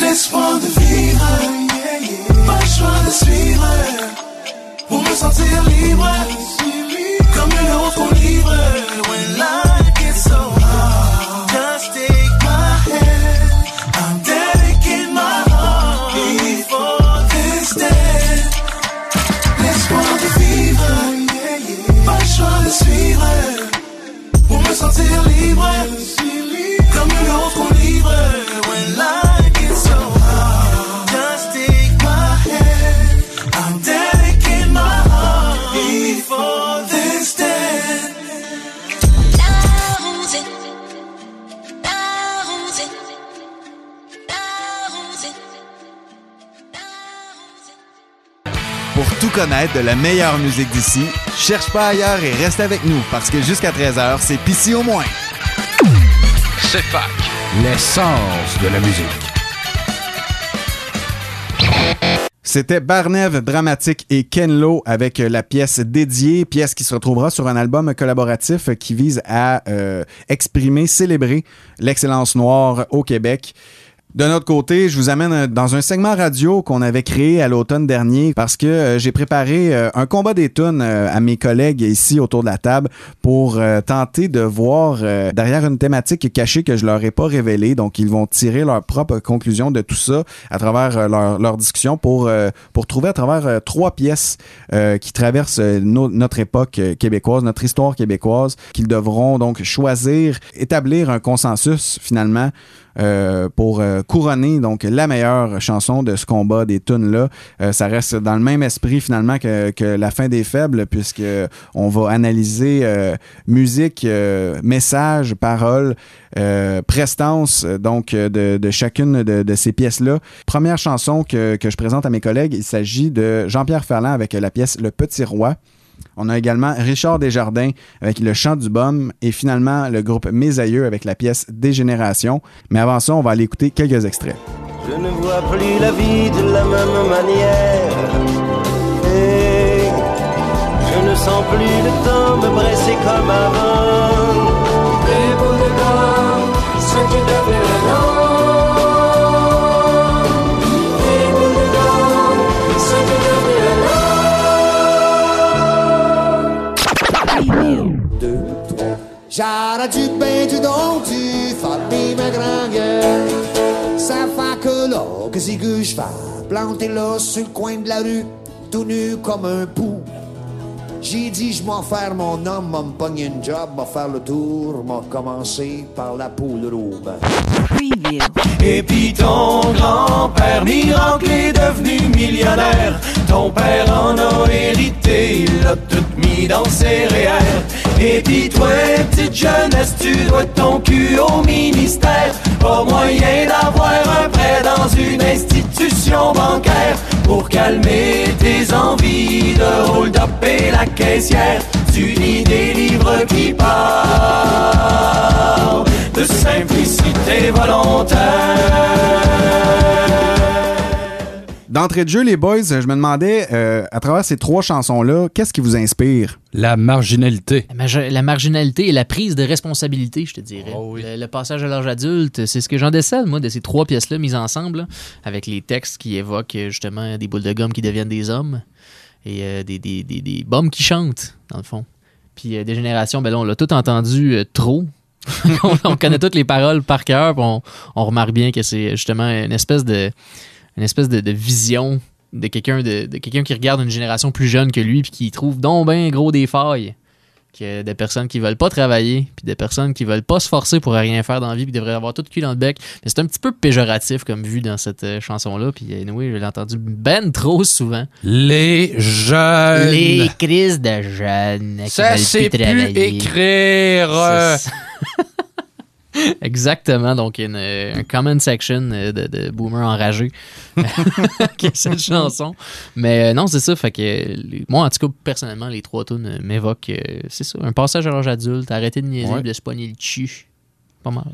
Laisse-moi me vivre, pas le choix de suivre, pour me sentir libre, comme une qu'on livre. When life
connaître de la meilleure musique d'ici, cherche pas ailleurs et reste avec nous parce que jusqu'à 13h, c'est Pissy au moins.
C'est fac. L'essence de la musique.
C'était Barnev Dramatique et Ken Lo avec la pièce dédiée, pièce qui se retrouvera sur un album collaboratif qui vise à euh, exprimer, célébrer l'excellence noire au Québec. De notre côté, je vous amène dans un segment radio qu'on avait créé à l'automne dernier parce que euh, j'ai préparé euh, un combat des tunes euh, à mes collègues ici autour de la table pour euh, tenter de voir euh, derrière une thématique cachée que je leur ai pas révélée. Donc, ils vont tirer leur propre conclusion de tout ça à travers euh, leur, discussion pour, euh, pour trouver à travers euh, trois pièces euh, qui traversent euh, no- notre époque euh, québécoise, notre histoire québécoise, qu'ils devront donc choisir, établir un consensus finalement euh, pour euh, couronner donc la meilleure chanson de ce combat des tunes là. Euh, ça reste dans le même esprit finalement que, la fin des faibles puisque on va analyser musique, message, parole, euh, prestance donc de, chacune de, de ces pièces là. Première chanson que, que je présente à mes collègues, il s'agit de Jean-Pierre Ferland avec la pièce Le Petit Roi. On a également Richard Desjardins avec le chant du baume et finalement le groupe Mes Aïeux avec la pièce Dégénération. Mais avant ça, on va aller écouter quelques extraits.
Je ne vois plus la vie de la même manière. Et je ne sens plus le temps me presser comme avant.
T'aurais-tu ben du don, tu fais ma grand gueule. Ça fait que là, que je fais? Planté là sur le coin de la rue, tout nu comme un pou. J'ai dit, je m'en faire mon homme, m'a me pogner une job, m'a faire le tour, m'a commencé par la poule roube.
Et puis ton grand-père miracle est devenu millionnaire. Ton père en a hérité, il l'a tout mis dans ses REER. Et puis toi, petite jeunesse, tu dois ton cul au ministère. Pas moyen d'avoir un prêt dans une institution bancaire pour calmer tes envies de hold-up et la caissière. Tu lis des livres qui parlent de simplicité volontaire.
D'entrée de jeu, les boys, je me demandais, euh, à travers ces trois chansons-là, qu'est-ce qui vous inspire?
La marginalité.
La, margi- la marginalité et la prise de responsabilité, je te dirais.
Oh
le, le passage à l'âge adulte, c'est ce que j'en décèle, moi, de ces trois pièces-là mises ensemble, là, avec les textes qui évoquent euh, justement des boules de gomme qui deviennent des hommes et euh, des, des, des, des bombes qui chantent, dans le fond. Puis euh, des générations, ben là, on l'a tout entendu euh, trop. on, on connaît toutes les paroles par cœur, puis on, on remarque bien que c'est justement une espèce de, une espèce de, de vision de quelqu'un de, de quelqu'un qui regarde une génération plus jeune que lui puis qui trouve donc ben gros des failles que des personnes qui veulent pas travailler puis des personnes qui veulent pas se forcer pour rien faire dans la vie puis devraient avoir tout le cul dans le bec mais c'est un petit peu péjoratif comme vu dans cette chanson là puis anyway, je l'ai entendu ben trop souvent
Les jeunes.
les crises de jeunes qui
Ça,
veulent
c'est plus
travailler.
écrire. euh.
Exactement, donc il y a une- un comment section euh, de, de boomers enragés qui est cette chanson. Mais euh, non, c'est ça, fait que euh, moi, en tout cas, personnellement, les trois tunes euh, m'évoquent, euh, c'est ça, un passage à l'âge adulte, arrêter de niaiser,
Ouais.
de se le cul. Pas mal.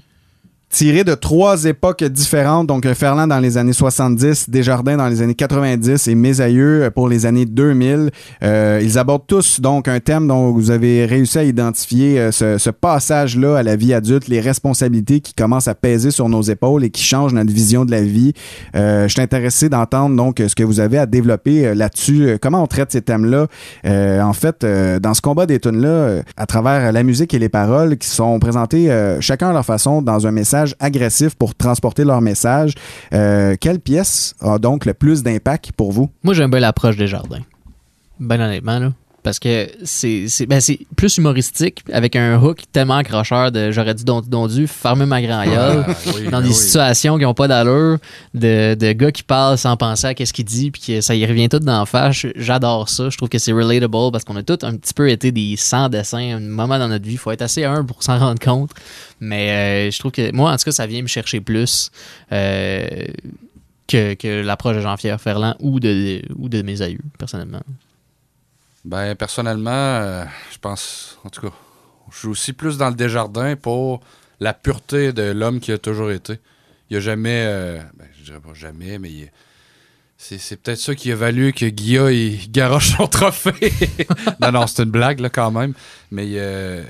Tiré de trois époques différentes, donc euh, Ferland dans les années 70, Desjardins dans les années 90 et Mes aïeux euh, pour les années 2000. Euh, ils abordent tous donc un thème dont vous avez réussi à identifier ce, passage-là à la vie adulte, les responsabilités qui commencent à peser sur nos épaules et qui changent notre vision de la vie. Je suis intéressé d'entendre donc ce que vous avez à développer là-dessus. Comment on traite ces thèmes-là? En fait, dans ce combat des tunes-là, à travers la musique et les paroles qui sont présentées chacun à leur façon dans un message agressif pour transporter leur message, euh, quelle pièce a donc le plus d'impact pour vous?
Moi, j'aime bien l'approche des jardins. Ben honnêtement, là. Parce que c'est ben, plus humoristique, avec un hook tellement accrocheur de j'aurais dit don don dû fermer ma grand gueule
Ah, oui,
dans
ben
des
oui.
situations qui n'ont pas d'allure, de, de gars qui parlent sans penser à qu'est-ce qu'il dit, puis que ça y revient tout d'en face. J'adore ça. Je trouve que c'est relatable parce qu'on a tous un petit peu été des sans dessins un moment dans notre vie. Il faut être assez humble pour s'en rendre compte. Mais euh, je trouve que moi, en tout cas, ça vient me chercher plus. euh, que, que l'approche de Jean-Pierre Ferland ou de, ou de mes aïeux, personnellement.
Ben, personnellement, euh, je pense, en tout cas, je suis aussi plus dans le Desjardins pour la pureté de l'homme qui a toujours été. Il n'y a jamais, euh, ben, je dirais pas jamais, mais il- c'est, c'est peut-être ça qui a valu que Guilla il garoche son trophée. non, non, c'est une blague là, quand même. Mais euh,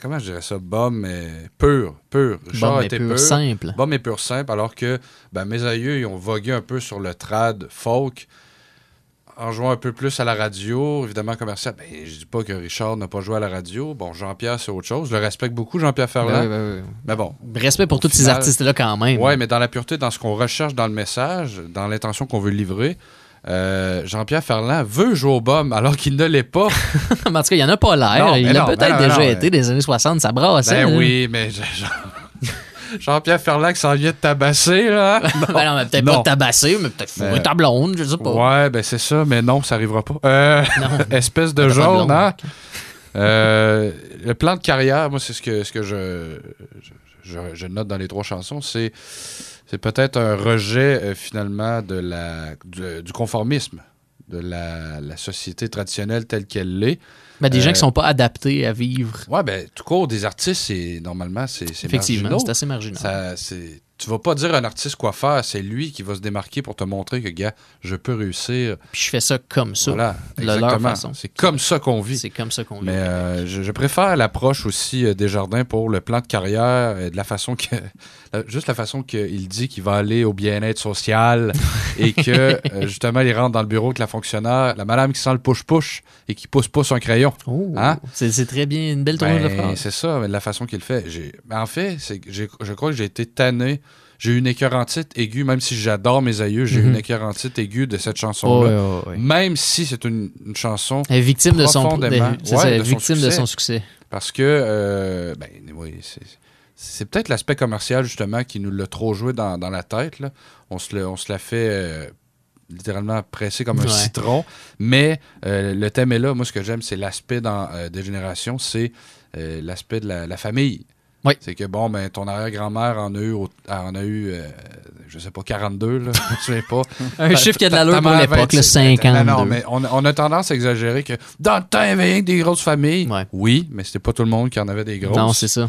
comment je dirais ça? Bum, mais pur, pur. Richard était
pur,
pur.
simple.
Bum et pur simple, alors que ben, mes aïeux, ils ont vogué un peu sur le trad folk en jouant un peu plus à la radio, évidemment commercial. Ben, je dis pas que Richard n'a pas joué à la radio. Bon, Jean-Pierre, c'est autre chose. Je le respecte beaucoup, Jean-Pierre Ferland.
Ouais, ouais.
Mais bon.
Respect pour tous ces artistes-là quand même.
Ouais, mais dans la pureté, dans ce qu'on recherche dans le message, dans l'intention qu'on veut livrer, euh, Jean-Pierre Ferland veut jouer au bum alors qu'il ne l'est pas.
en tout cas, il n'y en a pas l'air. Il
non,
peut-être
ben
déjà
non,
été des années 60, ça brasse.
Ben
hein,
oui, mais je- Jean-Pierre Ferland qui s'en vient de tabasser, là.
Ben non, mais peut-être
Non.
pas tabasser, mais peut-être fourrer
Euh,
ta blonde, je sais pas.
Ouais, ben c'est ça, mais non, ça arrivera pas. Euh, espèce de jaune, hein? Euh, le plan de carrière, moi, c'est ce que, ce que je, je, note dans les trois chansons, c'est, c'est peut-être un rejet, euh, finalement, de la, du, du conformisme, de la, la société traditionnelle telle qu'elle l'est.
Ben, des gens
Euh,
qui sont pas adaptés à vivre.
Ouais, ben, tout court, des artistes, c'est normalement, c'est,
Effectivement, c'est assez marginal.
Ça, c'est tu vas pas dire à un artiste quoi faire, c'est lui qui va se démarquer pour te montrer que, gars, je peux réussir.
Puis je fais ça comme ça.
Voilà, exactement.
façon.
C'est comme ça qu'on vit.
C'est comme ça qu'on vit.
Mais euh, je, je préfère l'approche aussi euh, des jardins pour le plan de carrière, et de la façon que, juste la façon qu'il dit qu'il va aller au bien-être social et que euh, justement il rentre dans le bureau avec la fonctionnaire, la madame qui sent le push-push et qui pousse pousse un crayon. Hein?
C'est très bien, une belle tournure de
Ben,
phrase.
C'est ça, mais de la façon qu'il le fait. Ben, en fait, je crois que j'ai été tanné. J'ai eu une écœurantite aiguë, même si j'adore mes aïeux, j'ai eu
Mhm.
une écœurantite aiguë de cette chanson-là. Même si c'est une, une chanson.
Elle est victime de son- de-
ouais,
elle est
de son
victime de son succès.
Parce que, euh, ben, oui, c'est. Peut-être l'aspect commercial, justement, qui nous l'a trop joué dans, dans la tête. Là. On, se le- on se l'a fait euh, littéralement presser comme un
Ouais.
citron. Mais euh, le thème est là. Moi, ce que j'aime, c'est l'aspect dans euh, des générations, c'est euh, l'aspect de la, la famille. C'est que, bon, ben, ton arrière-grand-mère en a eu, en a eu euh, je sais pas, 42, là, je me souviens pas.
Un chiffre qui a de l'allure pour l'époque,
26.
le 52.
Non, non, mais on, on a tendance à exagérer que dans le temps, il y avait des grosses familles. Oui, mais c'était pas tout le monde qui en avait des grosses.
Non, c'est ça.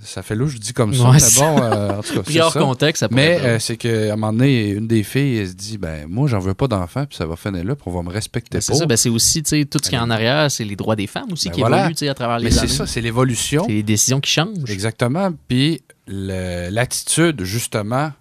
Ça fait louche, je dis comme ça.
Ouais,
mais
c'est-
bon, euh, en tout cas, c'est
hors
ça.
contexte, ça
Mais euh, c'est qu'à un moment donné, une des filles, elle se dit ben moi, j'en veux pas d'enfants, puis ça va finir là, puis on va me respecter
Ben, c'est
pour.
ça, ben, c'est aussi tu sais, tout ce qui est en arrière, c'est les droits des femmes aussi
Ben
qui
voilà.
évoluent tu sais, à travers les
Mais
années.
c'est ça, c'est l'évolution.
C'est les décisions qui changent.
Exactement. Puis l'attitude, justement,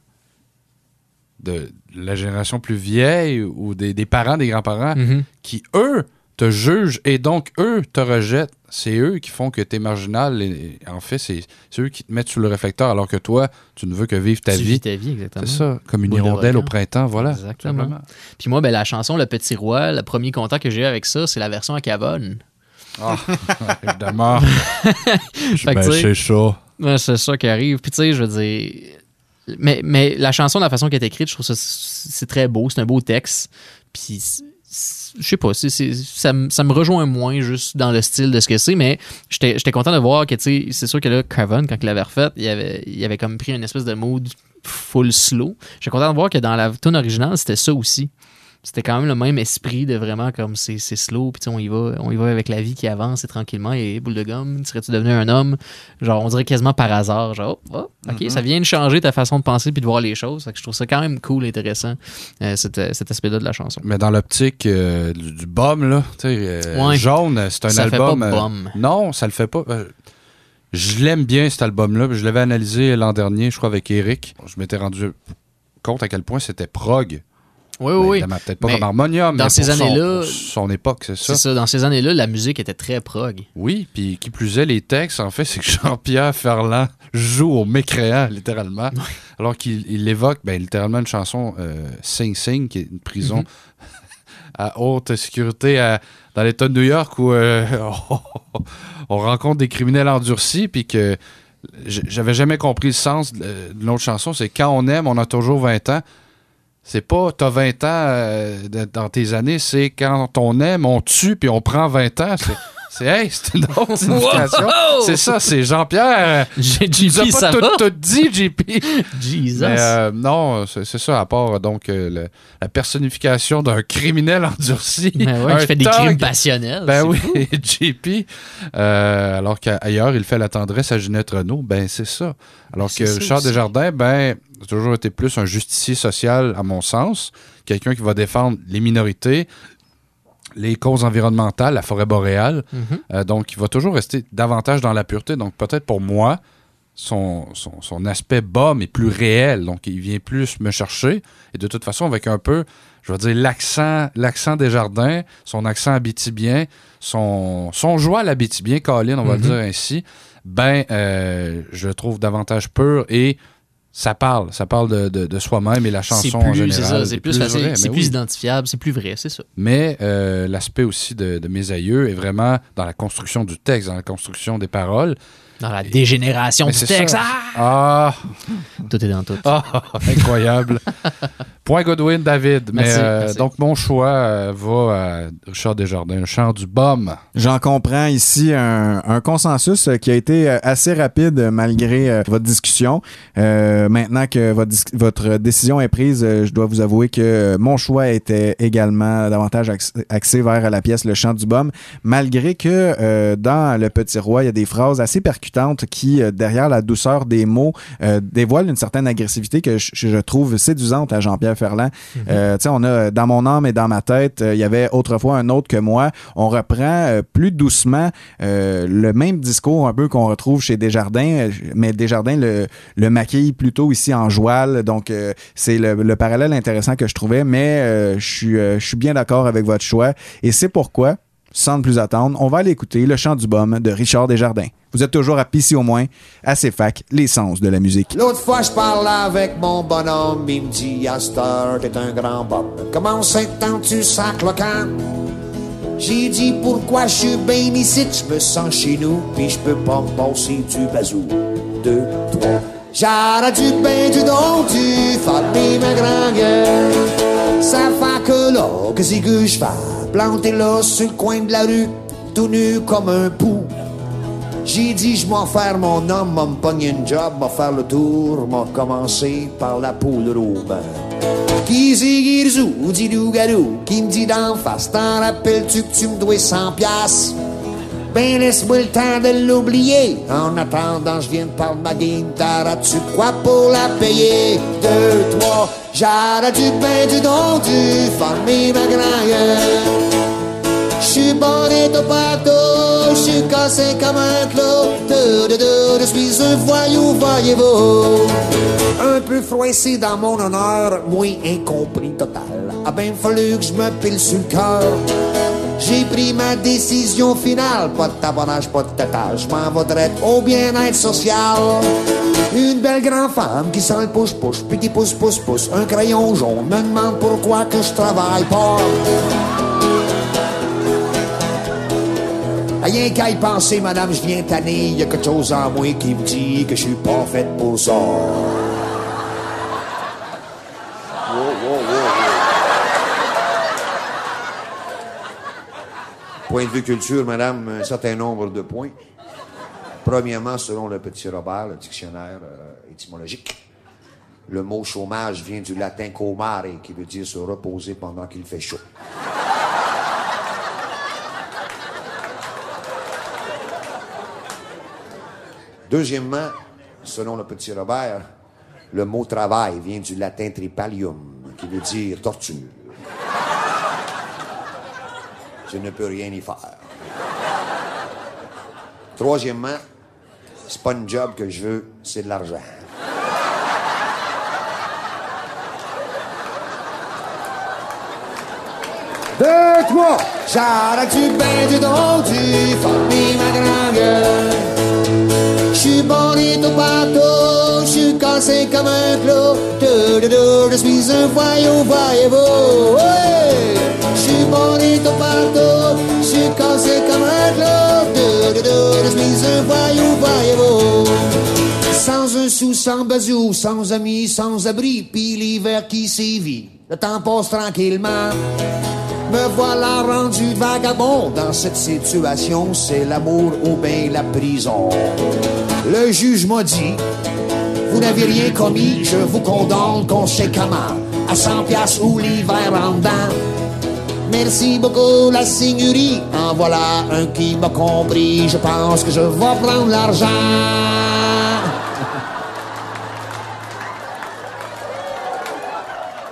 de la génération plus vieille ou des, des parents, des grands-parents,
Mhm.
qui, eux, te jugent et donc, eux, te rejettent. C'est eux qui font que tu es marginal. Et, et en fait, c'est eux qui te mettent sous le réflecteur alors que toi, tu ne veux que vivre ta
Tu
vie.
vis ta vie, exactement.
C'est ça, comme une
Boule
hirondelle au printemps, voilà.
Exactement.
simplement.
Puis moi, ben, la chanson Le Petit Roi, le premier contact que j'ai eu avec ça, c'est la version à Cavone.
Ah, évidemment. Ben, c'est ça.
C'est ça qui arrive. Puis tu sais, je veux dire. Mais, mais la chanson, de la façon qu'elle est écrite, je trouve ça c'est très beau, c'est un beau texte. Puis je sais pas, ça, ça me rejoint moins juste dans le style de ce que c'est, mais j'étais j'étais content de voir que tu sais, c'est sûr que là, Craven, quand il l'avait refait, il avait, il avait comme pris une espèce de mood full slow. J'étais content de voir que dans la tune originale, c'était ça aussi. C'était quand même le même esprit de vraiment comme c'est slow, puis tu sais, on y va, on y va avec la vie qui avance et tranquillement, et boule de gomme, serais-tu devenu un homme? Genre, on dirait quasiment par hasard, genre, oh, oh, ok,
Mhm.
ça vient de changer ta façon de penser puis de voir les choses. Fait que je trouve ça quand même cool, intéressant, euh, cet, cet aspect-là de la chanson.
Mais dans l'optique euh, du, du bum, là, tu sais, euh,
Ouais.
jaune, c'est un
Ça fait
album.
pas
euh,
bum.
non, ça le fait pas. Euh, je l'aime bien, cet album-là. Je l'avais analysé l'an dernier, je crois, avec Eric. Je m'étais rendu compte à quel point c'était prog.
Oui,
Ben,
oui,
évidemment, Peut-être pas
Mais
comme Harmonium,
dans
mais
ces
son-
années-là-
son époque, c'est ça.
C'est ça, dans ces années-là, la musique était très prog.
Oui, puis qui plus est, les textes, en fait, c'est que Jean-Pierre Ferland joue au mécréant, littéralement. Alors qu'il il évoque, ben, littéralement, une chanson euh, Sing Sing, qui est une prison
Mhm.
à haute sécurité à- dans l'État de New York où euh, on rencontre des criminels endurcis, puis que j'avais jamais compris le sens de, de l'autre chanson. C'est quand on aime, on a toujours 20 ans. C'est pas t'as 20 ans euh, de- dans tes années, c'est quand on aime, on tue puis on prend 20 ans. C'est, c'est hey, c'est une autre signification. C'est ça, c'est Jean-Pierre.
J'ai
Tu nous as
JP,
pas
ça
tout,
va?
tout dit, JP.
Jesus.
Mais, euh, non, c'est, c'est ça, à part donc euh, le- la personnification d'un criminel endurci.
Ben ouais,
un
fait des
thug.
crimes passionnels.
Ben
c'est
oui. JP. Euh, alors qu'ailleurs, il fait la tendresse à Ginette Renault. Ben, c'est ça. Alors
C'est
que
ça
Richard
aussi.
Desjardins, ben, a toujours été plus un justicier social, à mon sens. Quelqu'un qui va défendre les minorités, les causes environnementales, la forêt boréale.
Mhm.
Euh, donc, il va toujours rester davantage dans la pureté. Donc, peut-être pour moi, son, son, son aspect bas, est plus réel. Donc, il vient plus me chercher. Et de toute façon, avec un peu, je vais dire, l'accent, l'accent des jardins, son accent habitibien, son, son joie à l'habitibien, Colin, on va
Mhm.
le dire ainsi, ben, euh, je le trouve davantage pur et ça parle. Ça parle de, de- de soi-même et la chanson en
plus,
général.
c'est plus facile, c'est plus identifiable, c'est plus vrai, c'est ça.
Mais euh, l'aspect aussi de, de mes aïeux est vraiment dans la construction du texte, dans la construction des paroles.
Dans la dégénération du texte. Ah!
Ah!
Tout est dans tout.
Ah, incroyable. Point Godwin, David. Mais, euh,
merci.
Donc, mon choix euh, va à Richard Desjardins, chant du bum.
J'en comprends ici un, un consensus euh, qui a été euh, assez rapide malgré euh, votre discussion. Euh, maintenant que votre, décision est prise, euh, je dois vous avouer que mon choix était également davantage ax- axé vers la pièce Le chant du bum, malgré que euh, dans Le Petit Roi, il y a des phrases assez percutantes qui, euh, derrière la douceur des mots, euh, dévoilent une certaine agressivité que je, je trouve séduisante à Jean-Pierre Ferland. Euh, tu sais, on a dans mon âme et dans ma tête, euh, il y avait autrefois un autre que moi. On reprend euh, plus doucement euh, le même discours un peu qu'on retrouve chez Desjardins, euh, mais Desjardins le, le maquille plutôt ici en joual. Donc, euh, c'est le, le parallèle intéressant que je trouvais, mais euh, je suis euh, je suis bien d'accord avec votre choix. Et c'est pourquoi, sans plus attendre, on va aller écouter Le chant du baume de Richard Desjardins. Vous êtes toujours à Pissy au moins, à CFAC, l'essence de la musique.
L'autre fois, je parlais avec mon bonhomme, il me dit, à cette heure, t'es un grand bob. Comment ça temps tu sac le? J'ai dit, pourquoi je suis bien ici, je me sens chez nous, puis je peux pas me passer du bazou. Deux, trois. J'arrête du bain, du don, du famille, ma grand gueule. Ça fait que là, que c'est que je fais? Planté là, sur le coin de la rue, tout nu comme un pou. J'ai dit, je m'en faire mon homme, m'a me pogner une job, m'a faire le tour, m'a commencé par la poule rouge. Qui c'est rejoue, dit loup-garou, qui me dit d'en face, t'en rappelles-tu que tu me dois 100 piastres? Ben laisse-moi le temps de l'oublier. En attendant, je viens de parler de ma game. T'arrêtes-tu quoi pour la payer? Deux, trois, j'arrête du pain, du don, du famille, ma grand J'suis borné de bateau, j'suis cassé comme un clou. De, de, je suis un voyou, voyez-vous. Un peu froissé dans mon honneur, moi incompris total. A ben fallu que je me pile sur le cœur. J'ai pris ma décision finale, pas de tabonnage, pas de tétage, je m'en au bien-être social. Une belle grande femme qui sent le puis qui pousse, pousse, pousse, un crayon jaune, me demande pourquoi que je travaille pas. Rien qu'à y penser, madame, je viens tanner, y a quelque chose en moi qui me dit que je suis pas faite pour ça. Point de vue culture, madame, un certain nombre de points. Premièrement, selon le petit Robert, le dictionnaire euh, étymologique, le mot chômage vient du latin comare, qui veut dire se reposer pendant qu'il fait chaud. Deuxièmement, selon le petit Robert, le mot travail vient du latin tripalium, qui veut dire torture. Je ne peux rien y faire. Troisièmement, c'est pas une job que je veux, c'est de l'argent. Deux, trois, j'arrête du bain du don du famille ma grand gueule. J'suis bonito partout, j'suis cassé comme un de, je suis un voyou, voyez-vous. Bonito clou. De, de, de, voyou. Sans un sou, sans bazou, sans amis, sans abri, puis l'hiver qui sévit. Le temps passe tranquillement. Me voilà rendu vagabond dans cette situation, c'est l'amour ou bien la prison. Le juge m'a dit, vous n'avez rien commis, je vous condamne conséquemment à 100 piastres ou l'hiver en dedans. Merci beaucoup la seigneurie, en voilà un qui m'a compris, je pense que je vais prendre l'argent.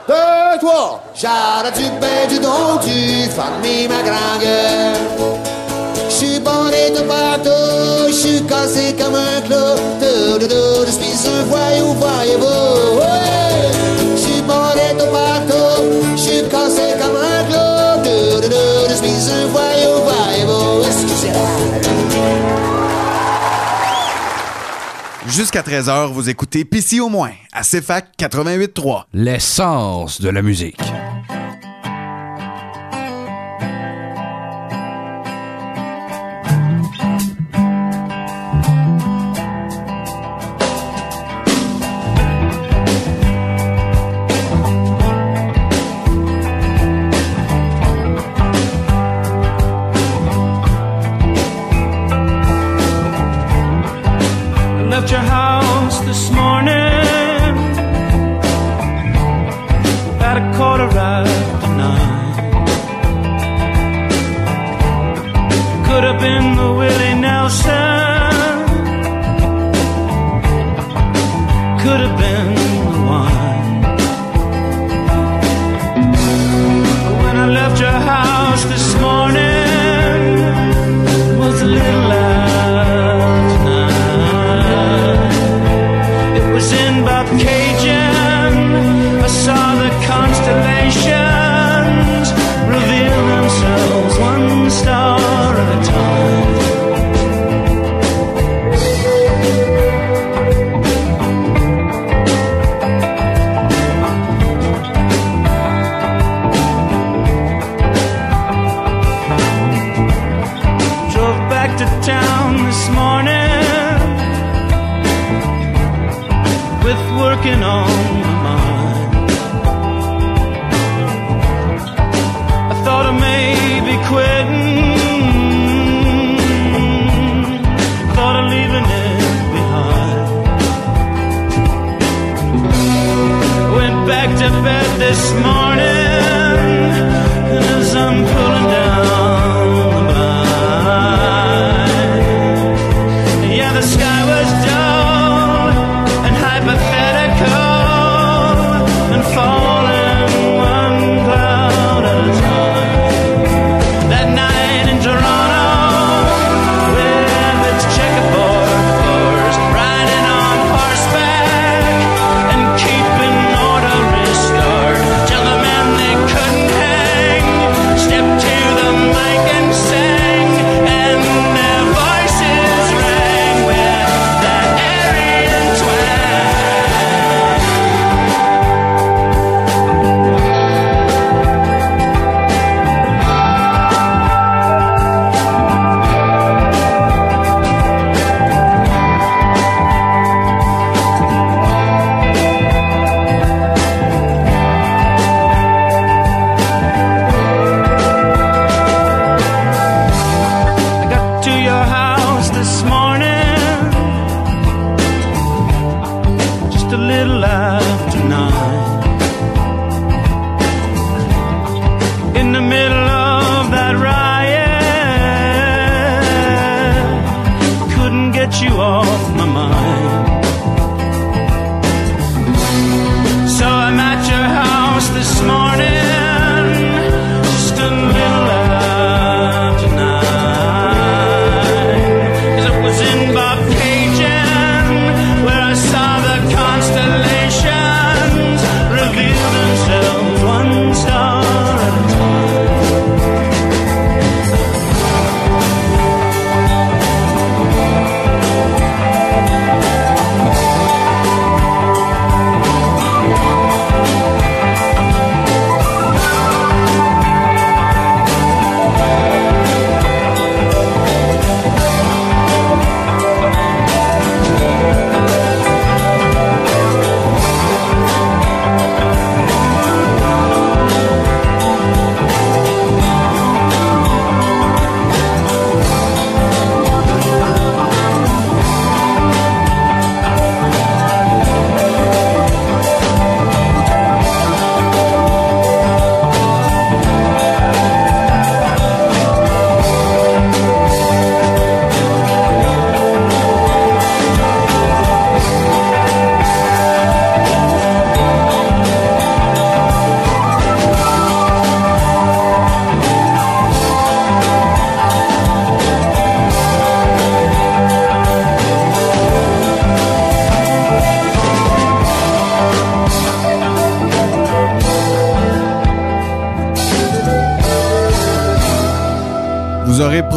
Deux, trois, j'arrête du bain du don du famille ma grand gueule. J'suis borné de partout, j'suis cassé comme un clou. De, je suis un voyou, voyez-vous. Ouais. J'suis de partout,
Jusqu'à 13h, vous écoutez Pissy au moins, à CFAC 88.3.
L'essence de la musique.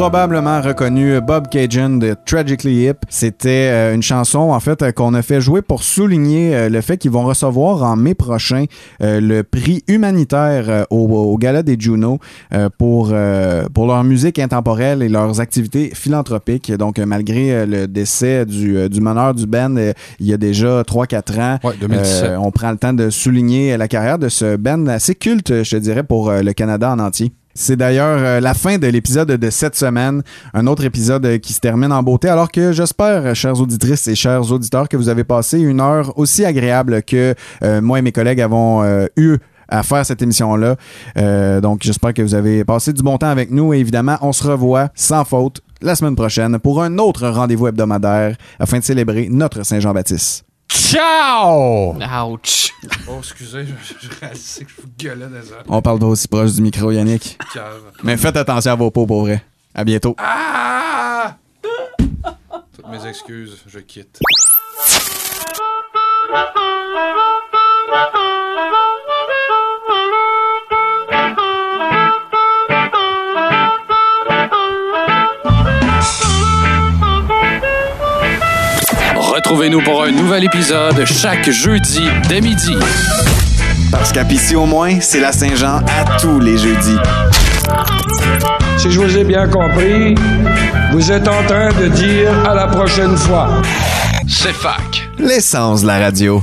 Probablement reconnu Bob Cajun de Tragically Hip. C'était euh, une chanson, en fait, euh, qu'on a fait jouer pour souligner euh, le fait qu'ils vont recevoir en mai prochain euh, le prix humanitaire euh, au, au Gala des Juno euh, pour, euh, pour leur musique intemporelle et leurs activités philanthropiques. Donc, euh, malgré euh, le décès du, euh, du meneur du band euh, il y a déjà 3-4 ans,
Ouais, 2017.
euh, on prend le temps de souligner la carrière de ce band assez culte, je te dirais, pour euh, le Canada en entier. C'est d'ailleurs euh, la fin de l'épisode de cette semaine, un autre épisode euh, qui se termine en beauté, alors que j'espère, euh, chères auditrices et chers auditeurs, que vous avez passé une heure aussi agréable que moi et mes collègues avons eu à faire cette émission-là. Donc, j'espère que vous avez passé du bon temps avec nous et évidemment, on se revoit sans faute la semaine prochaine pour un autre rendez-vous hebdomadaire afin de célébrer notre Saint-Jean-Baptiste.
Ciao!
Ouch!
Oh, excusez, je, je, réalisais que je vous gueulais les
On parle pas aussi proche du micro, Yannick. Mais faites attention à vos peaux, pour vrai. À bientôt.
Ah! Toutes mes excuses, je quitte. Retrouvez-nous pour un nouvel épisode chaque jeudi dès midi.
Parce qu'à Pissy au moins, c'est la Saint-Jean à tous les jeudis.
Si je vous ai bien compris, vous êtes en train de dire à la prochaine fois.
C'est fac.
L'essence de la radio.